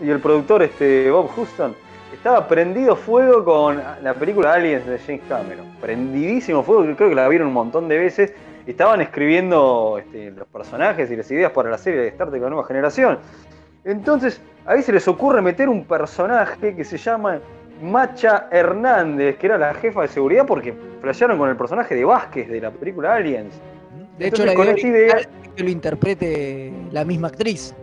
y productor este, Bob Houston estaba prendido fuego con la película Aliens de James Cameron. Prendidísimo fuego, que creo que la vieron un montón de veces. Estaban escribiendo este, los personajes y las ideas para la serie de Star Trek La Nueva Generación. Entonces, ahí se les ocurre meter un personaje que se llama Macha Hernández, que era la jefa de seguridad, porque flashearon con el personaje de Vázquez de la película Aliens. De hecho, la con idea que lo interprete la misma actriz.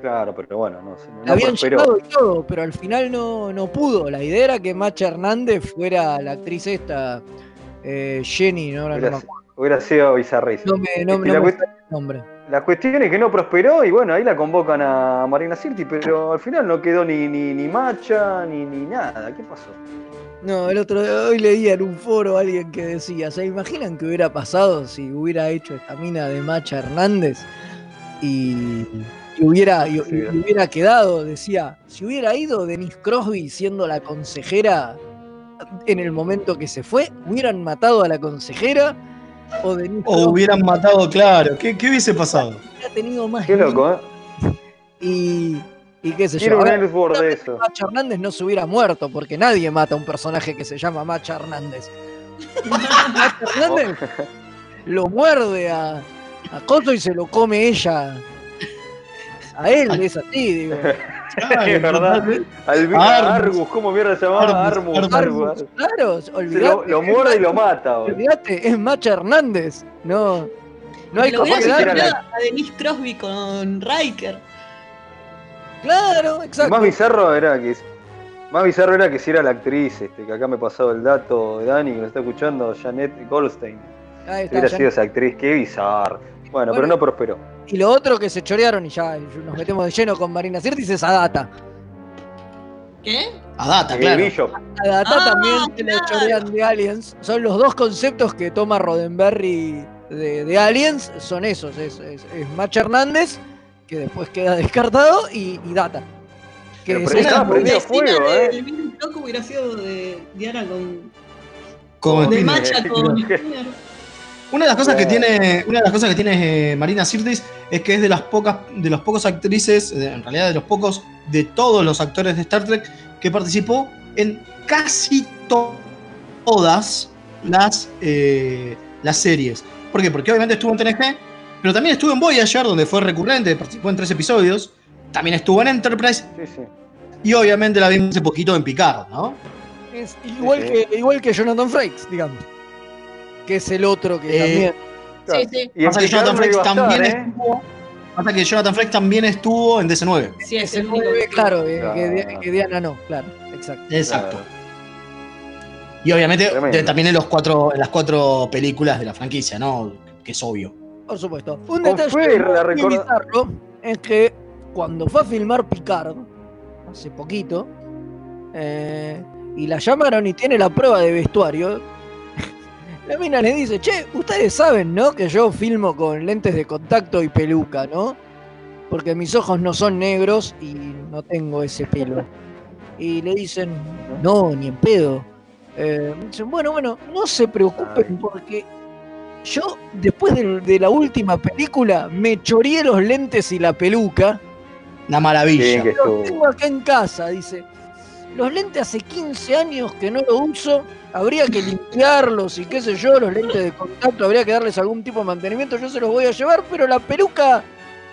Claro, pero bueno, no sé. La No habían prosperó. llamado y todo, pero al final no, no pudo. La idea era que Macha Hernández fuera la actriz esta, eh, Jenny, ¿no? Ahora no Hubiera, me acuerdo. hubiera sido bizarrísimo. No me, no, no la, me nombre. La cuestión es que no prosperó y bueno, ahí la convocan a Marina Sirti, pero al final no quedó ni, ni, ni macha ni, ni nada. ¿Qué pasó? No, el otro hoy leía en un foro a alguien que decía, ¿se imaginan que hubiera pasado si hubiera hecho esta mina de Macha Hernández y, y hubiera, y- y hubiera quedado, decía, si hubiera ido Denise Crosby siendo la consejera en el momento que se fue, hubieran matado a la consejera o hubieran matado, claro. ¿Qué, qué hubiese pasado? hubiera tenido más Qué loco, ¿eh? y, y qué sé Quiero yo. ver, de eso. Macha Hernández no se hubiera muerto porque nadie mata a un personaje que se llama Macha Hernández. Macha Hernández lo muerde a, a Coso y se lo come ella. A él es así, digo. es verdad. Al Armus. Argus, ¿cómo mierda se llamaba? Armus, Armus. Armus. Argus. Claro, Se olvidate. lo, lo muerde y lo mata. boludo. Olvidate, es Macha Hernández. No, no hay que quedar. a Denise Crosby con Riker. Claro, Lo exacto. más bizarro era que más bizarro era que si era la actriz, este, que acá me pasaba el dato de Dani, que lo está escuchando, Janet Goldstein. Ahí está, Hubiera ya- sido esa actriz, qué bizarro. Bueno, pero no prosperó. Y lo otro que se chorearon y ya nos metemos de lleno con Marina Sirtis es Adata. ¿Qué? A data, Eh, claro. Adata Ah, también se le claro. chorean de Aliens. Son los dos conceptos que toma Roddenberry de, de Aliens. Son esos. Es, es, Hernández, que después queda descartado, y, y Data. Que Pero es pero escena fuego, ¿eh? del Billy Talk hubiera sido de Diana con. Como de Spinner. Macha con. Una de las cosas que tiene, una de las cosas que tiene eh, Marina Sirtis es que es de las pocas, de los pocos actrices, en realidad de los pocos, de todos los actores de Star Trek que participó en casi to- todas las, eh, las series. ¿Por qué? Porque obviamente estuvo en TNG, pero también estuvo en Voyager, donde fue recurrente, participó en tres episodios. También estuvo en Enterprise Sí, sí. y obviamente la vimos hace poquito en Picard, ¿no? es igual, Sí, que, igual que Jonathan Frakes, digamos. Que es el otro que Eh, también. Sí, sí. Y Pasa que Jonathan estar, también ¿eh? estuvo. Pasa que Jonathan Frakes también estuvo en DC9. Sí, es el único. nueve, claro, Claro. Que, Di- que Diana no, claro, exacto. Exacto. Claro. Y obviamente Tremendo. también en, los cuatro, en las cuatro películas de la franquicia, ¿no? Que es obvio. Por supuesto. Un Con detalle muy bizarro es que cuando fue a filmar Picard, hace poquito, eh, y la llamaron y tiene la prueba de vestuario, la mina le dice, che, ustedes saben, ¿no? Que yo filmo con lentes de contacto y peluca, ¿no? Porque mis ojos no son negros y no tengo ese pelo. Y le dicen, no, ni en pedo. Eh, dicen, bueno, bueno, no se preocupen porque yo, después de, la última película, me choreé los lentes y la peluca. Una maravilla. que Los tengo acá en casa, dice. Los lentes hace 15 años que no los uso. Habría que limpiarlos y qué sé yo, los lentes de contacto, habría que darles algún tipo de mantenimiento. Yo se los voy a llevar, pero la peluca,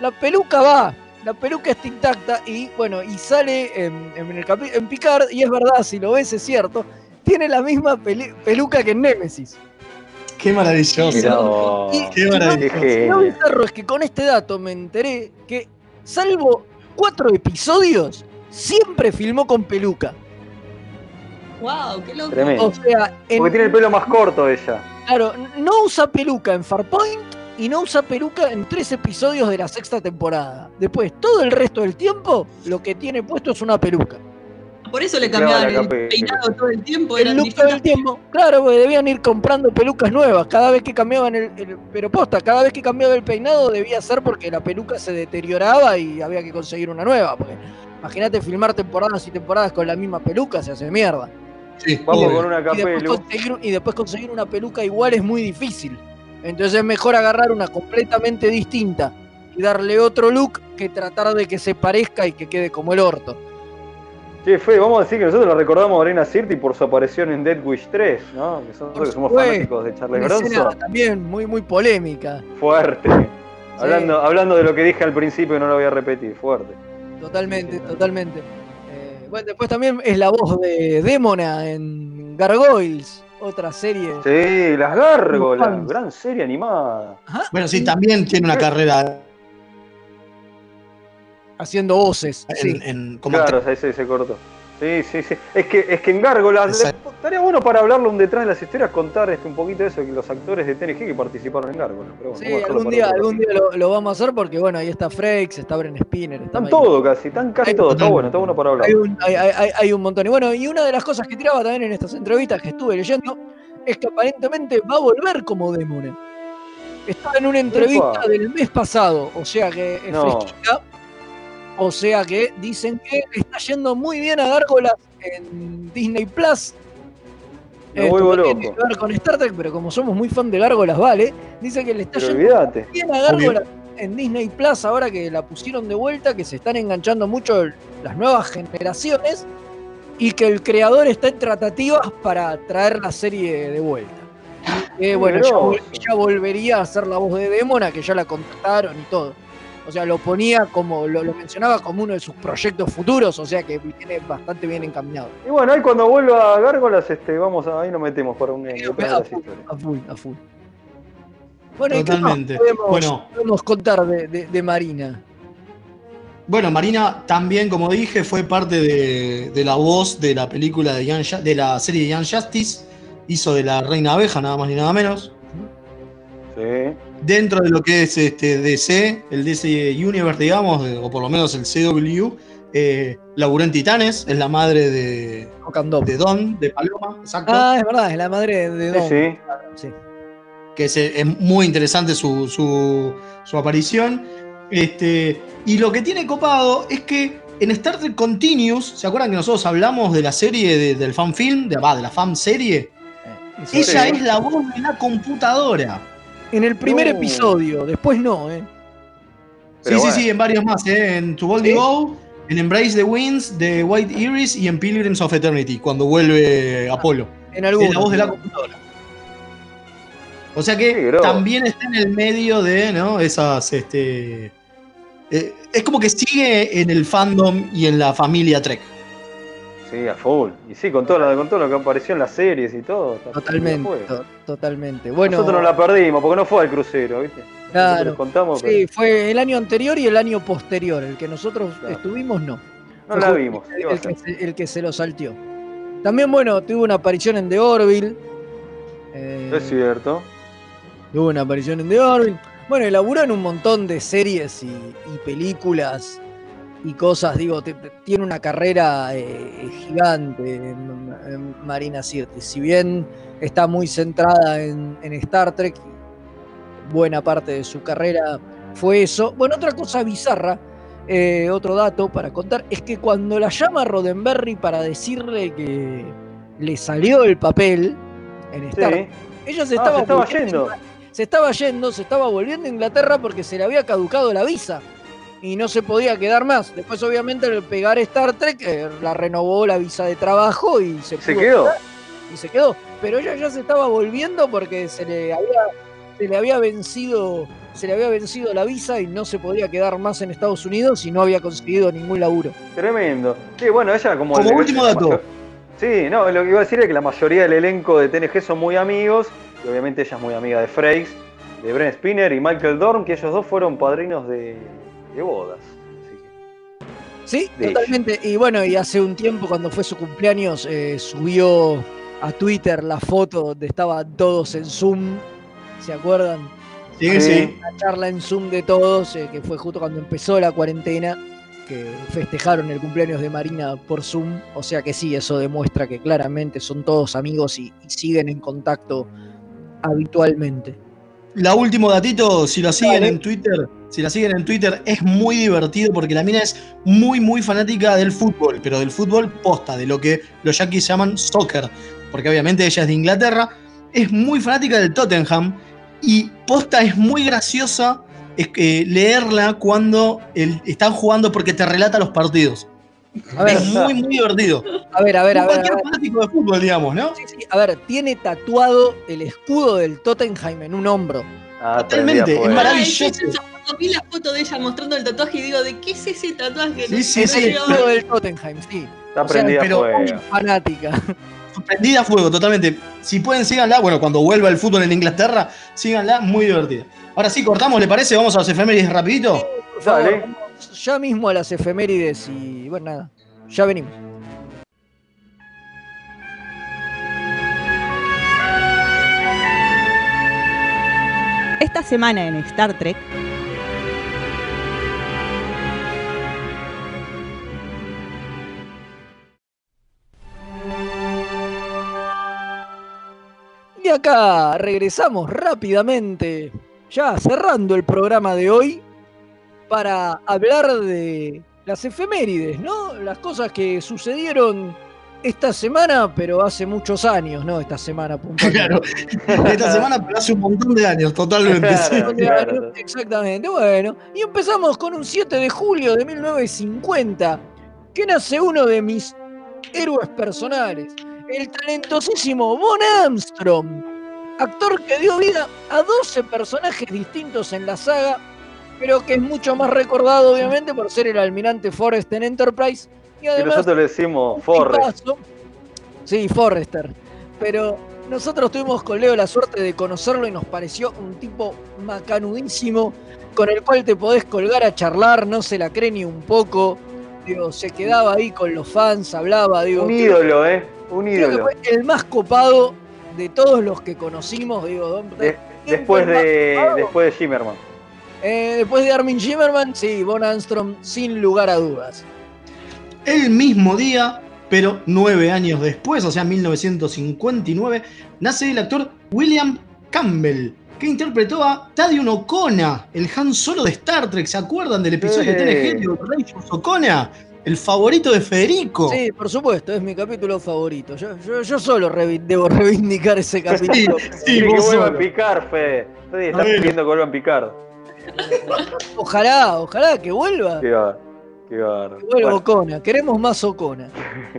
la peluca va. La peluca está intacta y bueno, y sale en, en el en Picard, y es verdad, si lo ves es cierto, tiene la misma peluca que en Nemesis. Qué maravilloso. Y- Qué y lo- maravilloso. Qué lo bizarro es que con este dato me enteré que, salvo cuatro episodios, siempre filmó con peluca. Wow, qué loco. Tremendo. O sea, en- Porque tiene el pelo más corto ella. Claro, no usa peluca en Farpoint y no usa peluca en tres episodios de la sexta temporada. Después, todo el resto del tiempo, lo que tiene puesto es una peluca. Por eso le cambiaban el peinado todo el tiempo. El look todo el tiempo. Claro, porque debían ir comprando pelucas nuevas cada vez que cambiaban el, el- Pero posta, cada vez que cambiaba el peinado debía ser porque la peluca se deterioraba y había que conseguir una nueva. Porque imagínate filmar temporadas y temporadas con la misma peluca, se hace mierda. Sí, Vamos obvio. con una Y después, conseguir, y después conseguir una peluca igual es muy difícil. Entonces es mejor agarrar una completamente distinta y darle otro look que tratar de que se parezca y que quede como el orto. Che, Fede, vamos a decir que nosotros la recordamos a Arena Sirti por su aparición en Dead Wish 3, ¿no? Que nosotros que somos fanáticos de Charles Bronson. también muy, muy polémica. Fuerte. Hablando, hablando de lo que dije al principio, no lo voy a repetir, fuerte. Totalmente, totalmente. Bueno, después también es la voz de Demona en Gargoyles, otra serie. Sí, Las Fans. gran serie animada. Bueno, sí, también tiene una carrera Haciendo voces. en, sí. en- como Claro, ahí se, se cortó. Sí, sí, sí. Es que, es que en Gárgolas, estaría bueno para hablarlo un detrás de las historias, contar este, un poquito de eso, que los actores de TNG que participaron en Gárgolas. Pero bueno, Sí, algún día, algún día lo, lo vamos a hacer porque bueno, ahí está Frakes, está Bren Spinner, está Están todo casi, están casi Hay- todo. Está bueno, está bueno para hablar. Hay un, hay, hay- hay- hay un montón. Y bueno, y una de las cosas que tiraba también en estas entrevistas que estuve leyendo es que aparentemente va a volver como Demone. Estaba en una entrevista Epa. del mes pasado, o sea que es No. fresquita. O sea que dicen que le está yendo muy bien a Gárgolas en Disney Plus. Me Esto vuelvo no tiene que ver con Star Trek, pero como somos muy fan de Gárgolas, vale. Dice que le está Pero yendo olvídate. bien a Gárgolas en Disney Plus ahora que la pusieron de vuelta, que se están enganchando mucho las nuevas generaciones y que el creador está en tratativas para traer la serie de vuelta. Qué bueno, ya, groso. vol- ya volvería a ser la voz de Demona, que ya la contactaron y todo. O sea, lo ponía como, lo, lo mencionaba como uno de sus proyectos futuros, o sea que viene bastante bien encaminado. Y bueno, ahí cuando vuelva a Gárgolas, este, vamos a, ahí nos metemos para un de A las full, historias. a full, a full. Bueno, ¿y qué más Totalmente. podemos, Bueno. podemos contar de, de- de Marina? Bueno, Marina también, como dije, fue parte de, de la voz de la película de, Young de la serie Young Justice. Hizo de la Reina Abeja, nada más ni nada menos. Sí. Dentro de lo que es este DC, el DC Universe, digamos, o por lo menos el CW, eh, laburó en Titanes, es la madre de, de Don, de Paloma, exacto. Ah, es verdad, es la madre de Don. sí. Sí. que es, es muy interesante su, su- su aparición. Este, y lo que tiene copado es que en Star Trek Continuous, ¿se acuerdan que nosotros hablamos de la serie de- del fan film, de, va, de la fan serie? Ella Sí. es la voz de la computadora. En el primer No. episodio, después no, ¿eh? Sí, sí, sí, en varios más, ¿eh? En To Boldly Go, en Embrace the Winds, de White Iris y en Pilgrims of Eternity, cuando vuelve Apolo. En algunos. Es la voz de la computadora. O sea que también está en el medio de, ¿no? Esas, este. eh, es como que sigue en el fandom y en la familia Trek. Sí, a full. Y sí, con todo, lo- con todo lo que apareció en las series y todo. Totalmente, to- totalmente. Bueno, Nosotros no la perdimos porque no fue al crucero, ¿viste? Claro. Contamos, sí, fue el año anterior y el año posterior. El que nosotros estuvimos, no. No Fue la vimos, El, que se, el que se lo salteó. También, bueno, tuvo una aparición en The Orville. Eh, es cierto. Tuvo una aparición en The Orville. Bueno, elaboró en un montón de series y, y películas y cosas. Digo, te- te- tiene una carrera eh, gigante en, en Marina Sirtis. Si bien está muy centrada en, en Star Trek, buena parte de su carrera fue eso. Bueno, otra cosa bizarra, eh, otro dato para contar, es que cuando la llama Roddenberry para decirle que le salió el papel en Star Trek, ella se Ah, estaba, se estaba yendo. se estaba yendo, se estaba volviendo a Inglaterra porque se le había caducado la visa y no se podía quedar más. Después, obviamente, al pegar Star Trek, eh, la renovó la visa de trabajo y se, Se quedó. quedar, Y se quedó. Pero ella ya se estaba volviendo porque se le había, se le había vencido. Se le había vencido la visa y no se podía quedar más en Estados Unidos y no había conseguido ningún laburo. Tremendo. Sí, bueno, ella como... Como el- último dato. mayor- Sí, no, lo que iba a decir es que la mayoría del elenco de TNG son muy amigos, y obviamente ella es muy amiga de Frakes, de Bren Spinner y Michael Dorn, que ellos dos fueron padrinos de, de bodas. Sí, de ella. totalmente. Y bueno, y hace un tiempo, cuando fue su cumpleaños, eh, subió a Twitter la foto donde estaban todos en Zoom. ¿Se acuerdan? Sí, sí. La charla en Zoom de todos, eh, que fue justo cuando empezó la cuarentena, que festejaron el cumpleaños de Marina por Zoom. O sea que sí, eso demuestra que claramente son todos amigos y, y siguen en contacto habitualmente. La último datito, si la siguen Dale. en Twitter, si la siguen en Twitter, es muy divertido porque la mina es muy, muy fanática del fútbol, pero del fútbol posta, de lo que los yankees llaman soccer, porque obviamente ella es de Inglaterra, es muy fanática del Tottenham y posta es muy graciosa es que leerla cuando el- están jugando porque te relata los partidos. A ver, es muy, muy divertido. a ver, a ver, a ver. Cualquier ver. fanático de fútbol, digamos, ¿no? Sí, sí, A ver, tiene tatuado el escudo del Tottenham en un hombro. Ah, Totalmente, es fuego. maravilloso. Foto, vi la foto de ella mostrando el tatuaje y digo, ¿de qué es ese tatuaje? Sí, sí, Es sí. el escudo del Tottenham, sí. Está O sea, prendida pero fuego. Fanática. Prendida a fuego, totalmente. Si pueden, síganla. Bueno, cuando vuelva el fútbol en Inglaterra, síganla, muy divertida. Ahora sí, cortamos, ¿le parece? Vamos a los efemérides rapidito. Por favor, Dale. vamos ya mismo a las efemérides y bueno, nada, ya venimos. Esta semana en Star Trek, Y acá regresamos rápidamente, ya cerrando el programa de hoy, para hablar de las efemérides, ¿no? Las cosas que sucedieron esta semana, pero hace muchos años, ¿no? Esta semana puntualmente. Claro. Esta semana, pero hace un montón de años, totalmente. sí. Claro. Exactamente, bueno. Y empezamos con un 7 de julio de 1950, que nace uno de mis héroes personales, el talentosísimo Von Armstrong, actor que dio vida a 12 personajes distintos en la saga, pero que es mucho más recordado obviamente por ser el almirante Forrest en Enterprise. Y Y además nosotros le decimos Forrest. Sí, Forrester. Pero nosotros tuvimos con Leo la suerte de conocerlo y nos pareció un tipo macanudísimo con el cual te podés colgar a charlar, no se la cree ni un poco. Digo, se quedaba ahí con los fans, hablaba, digo. Un ídolo, ¿eh? Un creo que fue el más copado de todos los que conocimos, digo. De- después de después de Zimmerman. Eh, después de Armin Zimmerman, sí, Von Armstrong, sin lugar a dudas. El mismo día, pero nueve años después, o sea, 1959, nace el actor William Campbell, que interpretó a Tadion O'Connor, el Han Solo de Star Trek. ¿Se acuerdan del episodio de. TNG de O'Connor? El favorito de Federico. Sí, por supuesto, es mi capítulo favorito. Yo, yo, yo solo revi- debo reivindicar ese capítulo. Sí, que vos vuelva solo. a picar, Fede. Fede, estás Bueno. pidiendo que vuelva a picar. Ojalá, ojalá que vuelva. Qué bar, qué bar. Que vuelva Bueno, Ocona. Queremos más Ocona.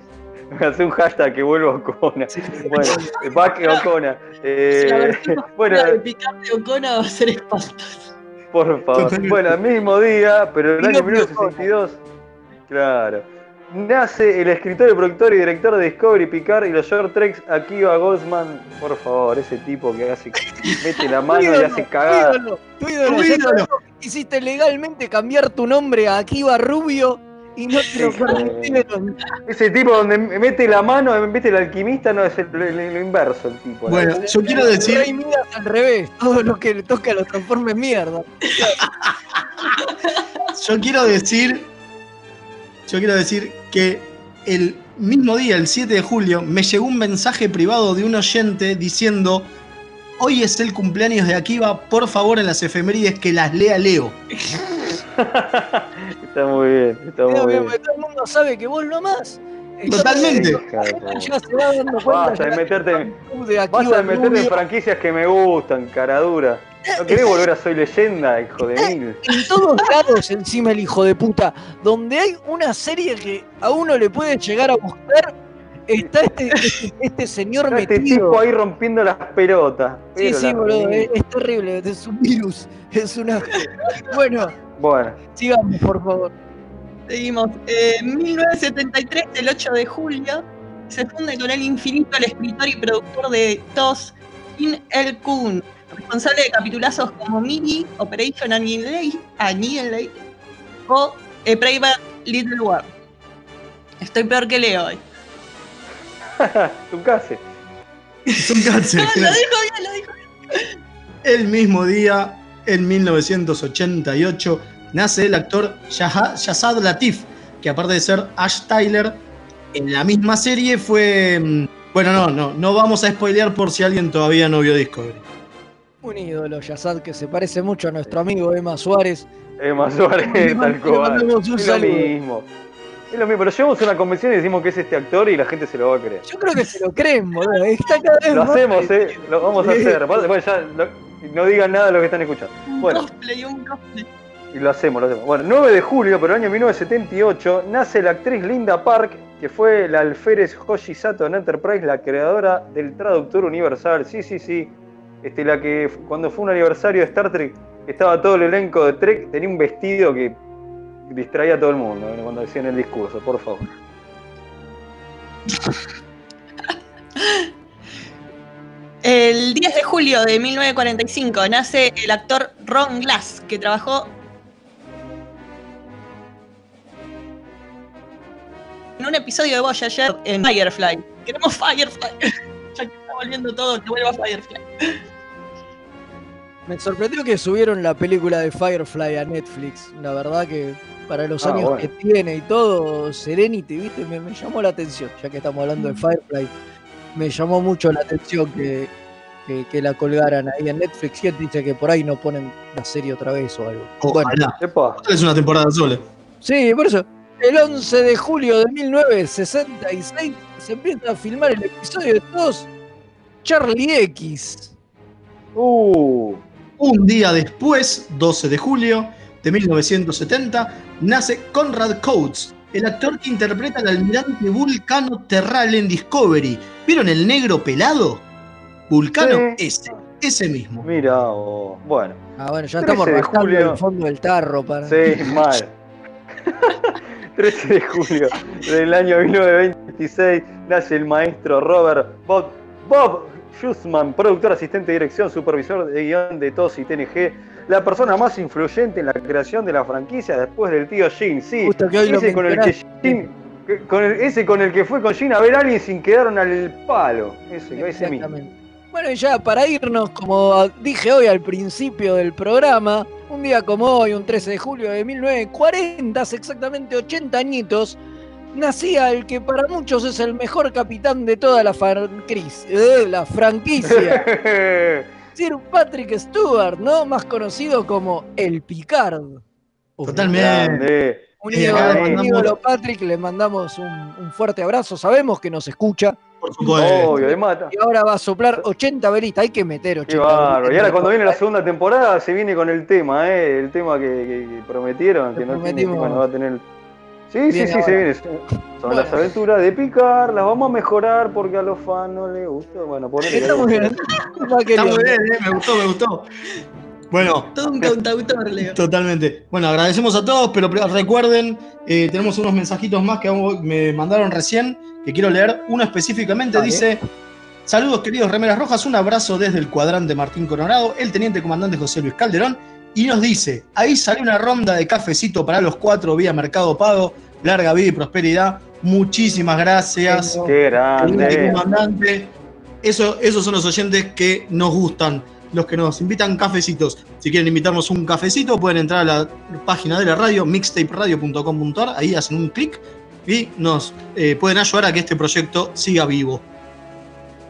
hace un hashtag que vuelva Ocona. Bueno, Ocona. Eh, la versión más bueno, de picar de Ocona va a ser espantoso. por favor. Bueno, el mismo día, pero el año no 1962. Claro. Nace el escritor, el productor y director de Discovery Picard y los short treks Akiva Goldsman. Por favor, ese tipo que hace, mete la mano y ídolo, hace tu cagada. ídolo, tu ídolo. Tu ídolo. Hiciste legalmente cambiar tu nombre a Akiva Rubio y no te lo permitieron. Ese tipo donde mete la mano, mete el alquimista, no es el- lo, inverso el tipo. ¿no? Bueno, yo quiero decir, Rey Midas al revés. Todo lo que le toca lo transforma en mierda. yo quiero decir, yo quiero decir que el mismo día, el 7 de julio, me llegó un mensaje privado de un oyente diciendo, hoy es el cumpleaños de Akiva, por favor en las efemérides que las lea Leo. Está muy bien, está muy bien. porque todo el mundo sabe que vos lo amás. Totalmente. Ya se va dando cuenta. Basta de meterte, de vas Akiva a meterte en franquicias que me gustan, caradura. ¿No querés volver a Soy Leyenda, hijo de mil? en todos lados encima el hijo de puta. Donde hay una serie que a uno le puede llegar a gustar, está este, este, este señor Está Este metido. tipo ahí rompiendo las pelotas. Sí, sí, boludo, es, es terrible, es un virus, es una... Bueno, Bueno, sigamos, por favor. Seguimos. Eh, En 1973, el 8 de julio, se funde con el infinito el escritor y productor de TOS, Kim El Kun, responsable de capitulazos como Mini, Operation Annihilate, o eh, Private Little World. Estoy peor que Leo hoy. tu case. Son cáncer. lo dijo bien, lo dijo bien. El mismo día, en 1988, nace el actor Yazad Latif, que aparte de ser Ash Tyler, en la misma serie fue... mm, Bueno, no, no, no vamos a spoilear por si alguien todavía no vio Discovery. Un ídolo, Yazad, que se parece mucho a nuestro amigo Emma Suárez. Emma Suárez, tal cual. un Es lo saludo. mismo. Es lo mismo, pero llevamos una convención y decimos que es este actor y la gente se lo va a creer. Yo creo que se lo creen, boludo. Está cada vez Lo más- hacemos, eh. Lo vamos a hacer. Bueno, ya no, no digan nada de lo que están escuchando. Un cosplay, un cosplay. y lo hacemos, lo hacemos. Bueno, 9 de julio, pero el año 1978, nace la actriz Linda Park, que fue la alférez Hoshi Sato en Enterprise, la creadora del traductor universal. Sí, sí, sí. Este, la que cuando fue un aniversario de Star Trek, estaba todo el elenco de Trek, tenía un vestido que distraía a todo el mundo cuando decían el discurso, por favor. El 10 de julio de 1945 nace el actor Ron Glass, que trabajó en un episodio de Voyager en Firefly. Queremos Firefly. ya que está volviendo todo, que vuelva Firefly. Me sorprendió que subieron la película de Firefly a Netflix. La verdad que para los Ah, años bueno. que tiene y todo, Serenity, ¿viste? Me, me llamó la atención, ya que estamos hablando de Firefly. Me llamó mucho la atención que, que- que la colgaran ahí en Netflix. ¿Quién dice que por ahí no ponen la serie otra vez o algo? Bueno, Ojalá. Es una temporada sola. sí, por eso. El 11 de julio de 1966 se empieza a filmar el episodio de todos Charlie X. Uh, Un día después, 12 de julio de 1970, nace Conrad Coates, el actor que interpreta al almirante Vulcano Terral en Discovery. ¿Vieron el negro pelado? Vulcano, Sí. ese, ese mismo. mira, oh, bueno. Ah, bueno, ya 13 estamos de rascando el fondo del tarro para. Sí, mal. 13 de julio del año 1926 nace el maestro Robert Bob, Bob Schussman, productor, asistente de dirección, supervisor de guion de TOS y TNG, la persona más influyente en la creación de la franquicia después del tío Jim. Sí, Justo que hoy lo ese con el que. Jim- con el- ese con el que fue con Jim a ver a alguien sin quedaron al palo. Ese, ese mismo. Bueno, y ya para irnos, como dije hoy al principio del programa, un día como hoy, un 13 de julio de 1940, hace exactamente 80 añitos, nacía el que para muchos es el mejor capitán de toda la, eh, la franquicia, Sir Patrick Stewart, ¿no? Más conocido como el Picard. Totalmente. Un ídolo, Patrick, le mandamos un, un fuerte abrazo, sabemos que nos escucha Por supuesto. Obvio, de mata. y ahora va a soplar 80 velitas, hay que meter 80 Qué bárbaro. velitas. Y ahora cuando viene la segunda temporada se viene con el tema, ¿eh? El tema que, que- que prometieron, que no tiene, va a tener. Sí, sí, Viene sí, se ahora. viene. Son las aventuras de picar, las vamos a mejorar porque a los fans no les gusta. Bueno, ponele que Está muy bien. Está muy bien, eh, me gustó, me gustó. Bueno, Todo un cantautor, Leo. Totalmente. Bueno, agradecemos a todos, pero recuerden, eh, tenemos unos mensajitos más que me mandaron recién, que quiero leer. Uno específicamente dice, saludos queridos Remeras Rojas, un abrazo desde el cuadrante Martín Coronado, el teniente comandante José Luis Calderón, y nos dice, ahí salió una ronda de cafecito para los cuatro vía Mercado Pago, larga vida y prosperidad. Muchísimas gracias. Qué grande. comandante. Eso, esos son los oyentes que nos gustan, los que nos invitan cafecitos. Si quieren invitarnos un cafecito, pueden entrar a la página de la radio, mixtaperadio.com.ar, ahí hacen un clic y nos eh, pueden ayudar a que este proyecto siga vivo.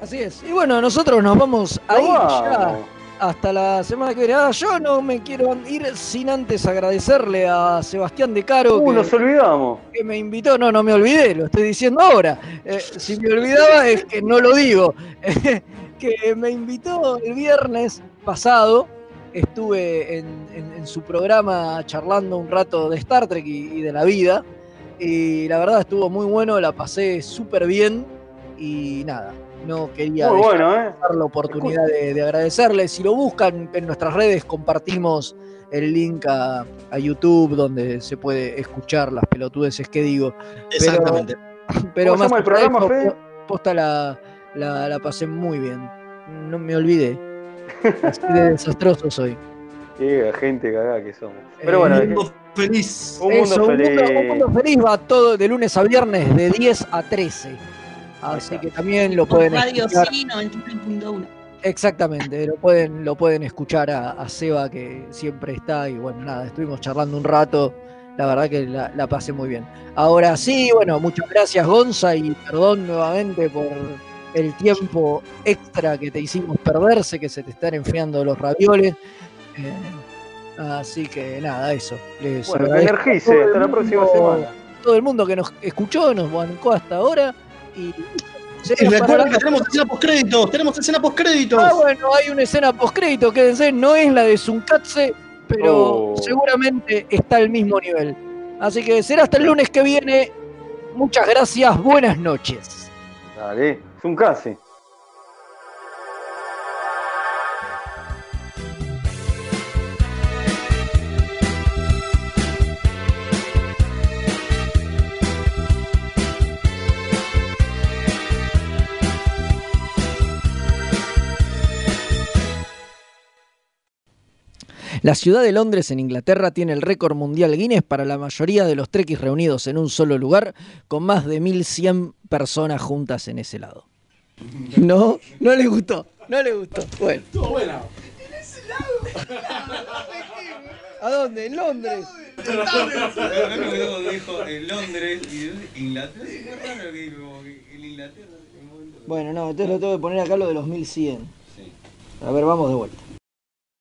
Así es. Y bueno, nosotros nos vamos a ir ya. Hasta la semana que viene. Ah, yo no me quiero ir sin antes agradecerle a Sebastián De Caro Uh, que, nos olvidamos. que me invitó. No, no me olvidé, lo estoy diciendo ahora. Eh, si me olvidaba es que no lo digo. que me invitó el viernes pasado. Estuve en, en- en su programa charlando un rato de Star Trek y, y de la vida. Y la verdad estuvo muy bueno, la pasé súper bien. Y nada, no quería Muy bueno, ¿eh? dar la oportunidad de, de agradecerle. Si lo buscan en nuestras redes, compartimos el link a, a YouTube donde se puede escuchar las pelotudeces que digo. Exactamente. Pero ¿Cómo se más el programa, eso, Fede? po- Posta la, la, la pasé muy bien. No me olvidé. Así de desastroso soy. Qué gente cagada que somos. Pero Eh, bueno, Mundo feliz. Un mundo Eso, un feliz. mundo, un mundo feliz va todo de lunes a viernes de 10 a 13. Así que también lo Por pueden Radio escuchar. Sí 93.1. Exactamente, lo pueden, lo pueden escuchar a, a Seba que siempre está y bueno, nada, estuvimos charlando un rato, la verdad que la, la pasé muy bien. Ahora sí, bueno, muchas gracias Gonza y perdón nuevamente por el tiempo extra que te hicimos perder, sé que se te están enfriando los ravioles. eh, así que nada, eso. Les Bueno, energice. Hasta la próxima semana. Todo el mundo que nos escuchó, nos bancó hasta ahora y Y recuerden que tenemos escena postcréditos, tenemos escena postcréditos. Ah, bueno, hay una escena postcrédito, quédense, no es la de Zunkatse, pero Oh. seguramente está al mismo nivel. Así que será hasta el lunes que viene. Muchas gracias, buenas noches. Dale, es La ciudad de Londres en Inglaterra tiene el récord mundial Guinness para la mayoría de los trekkies reunidos en un solo lugar, con más de 1100 personas juntas en ese lado. No, no le gustó, no le gustó. Bueno. ¿A dónde? En Londres. dijo en Londres y Inglaterra. En Inglaterra. Bueno, no, entonces lo tengo que poner acá lo de los 1100. A ver, vamos de vuelta.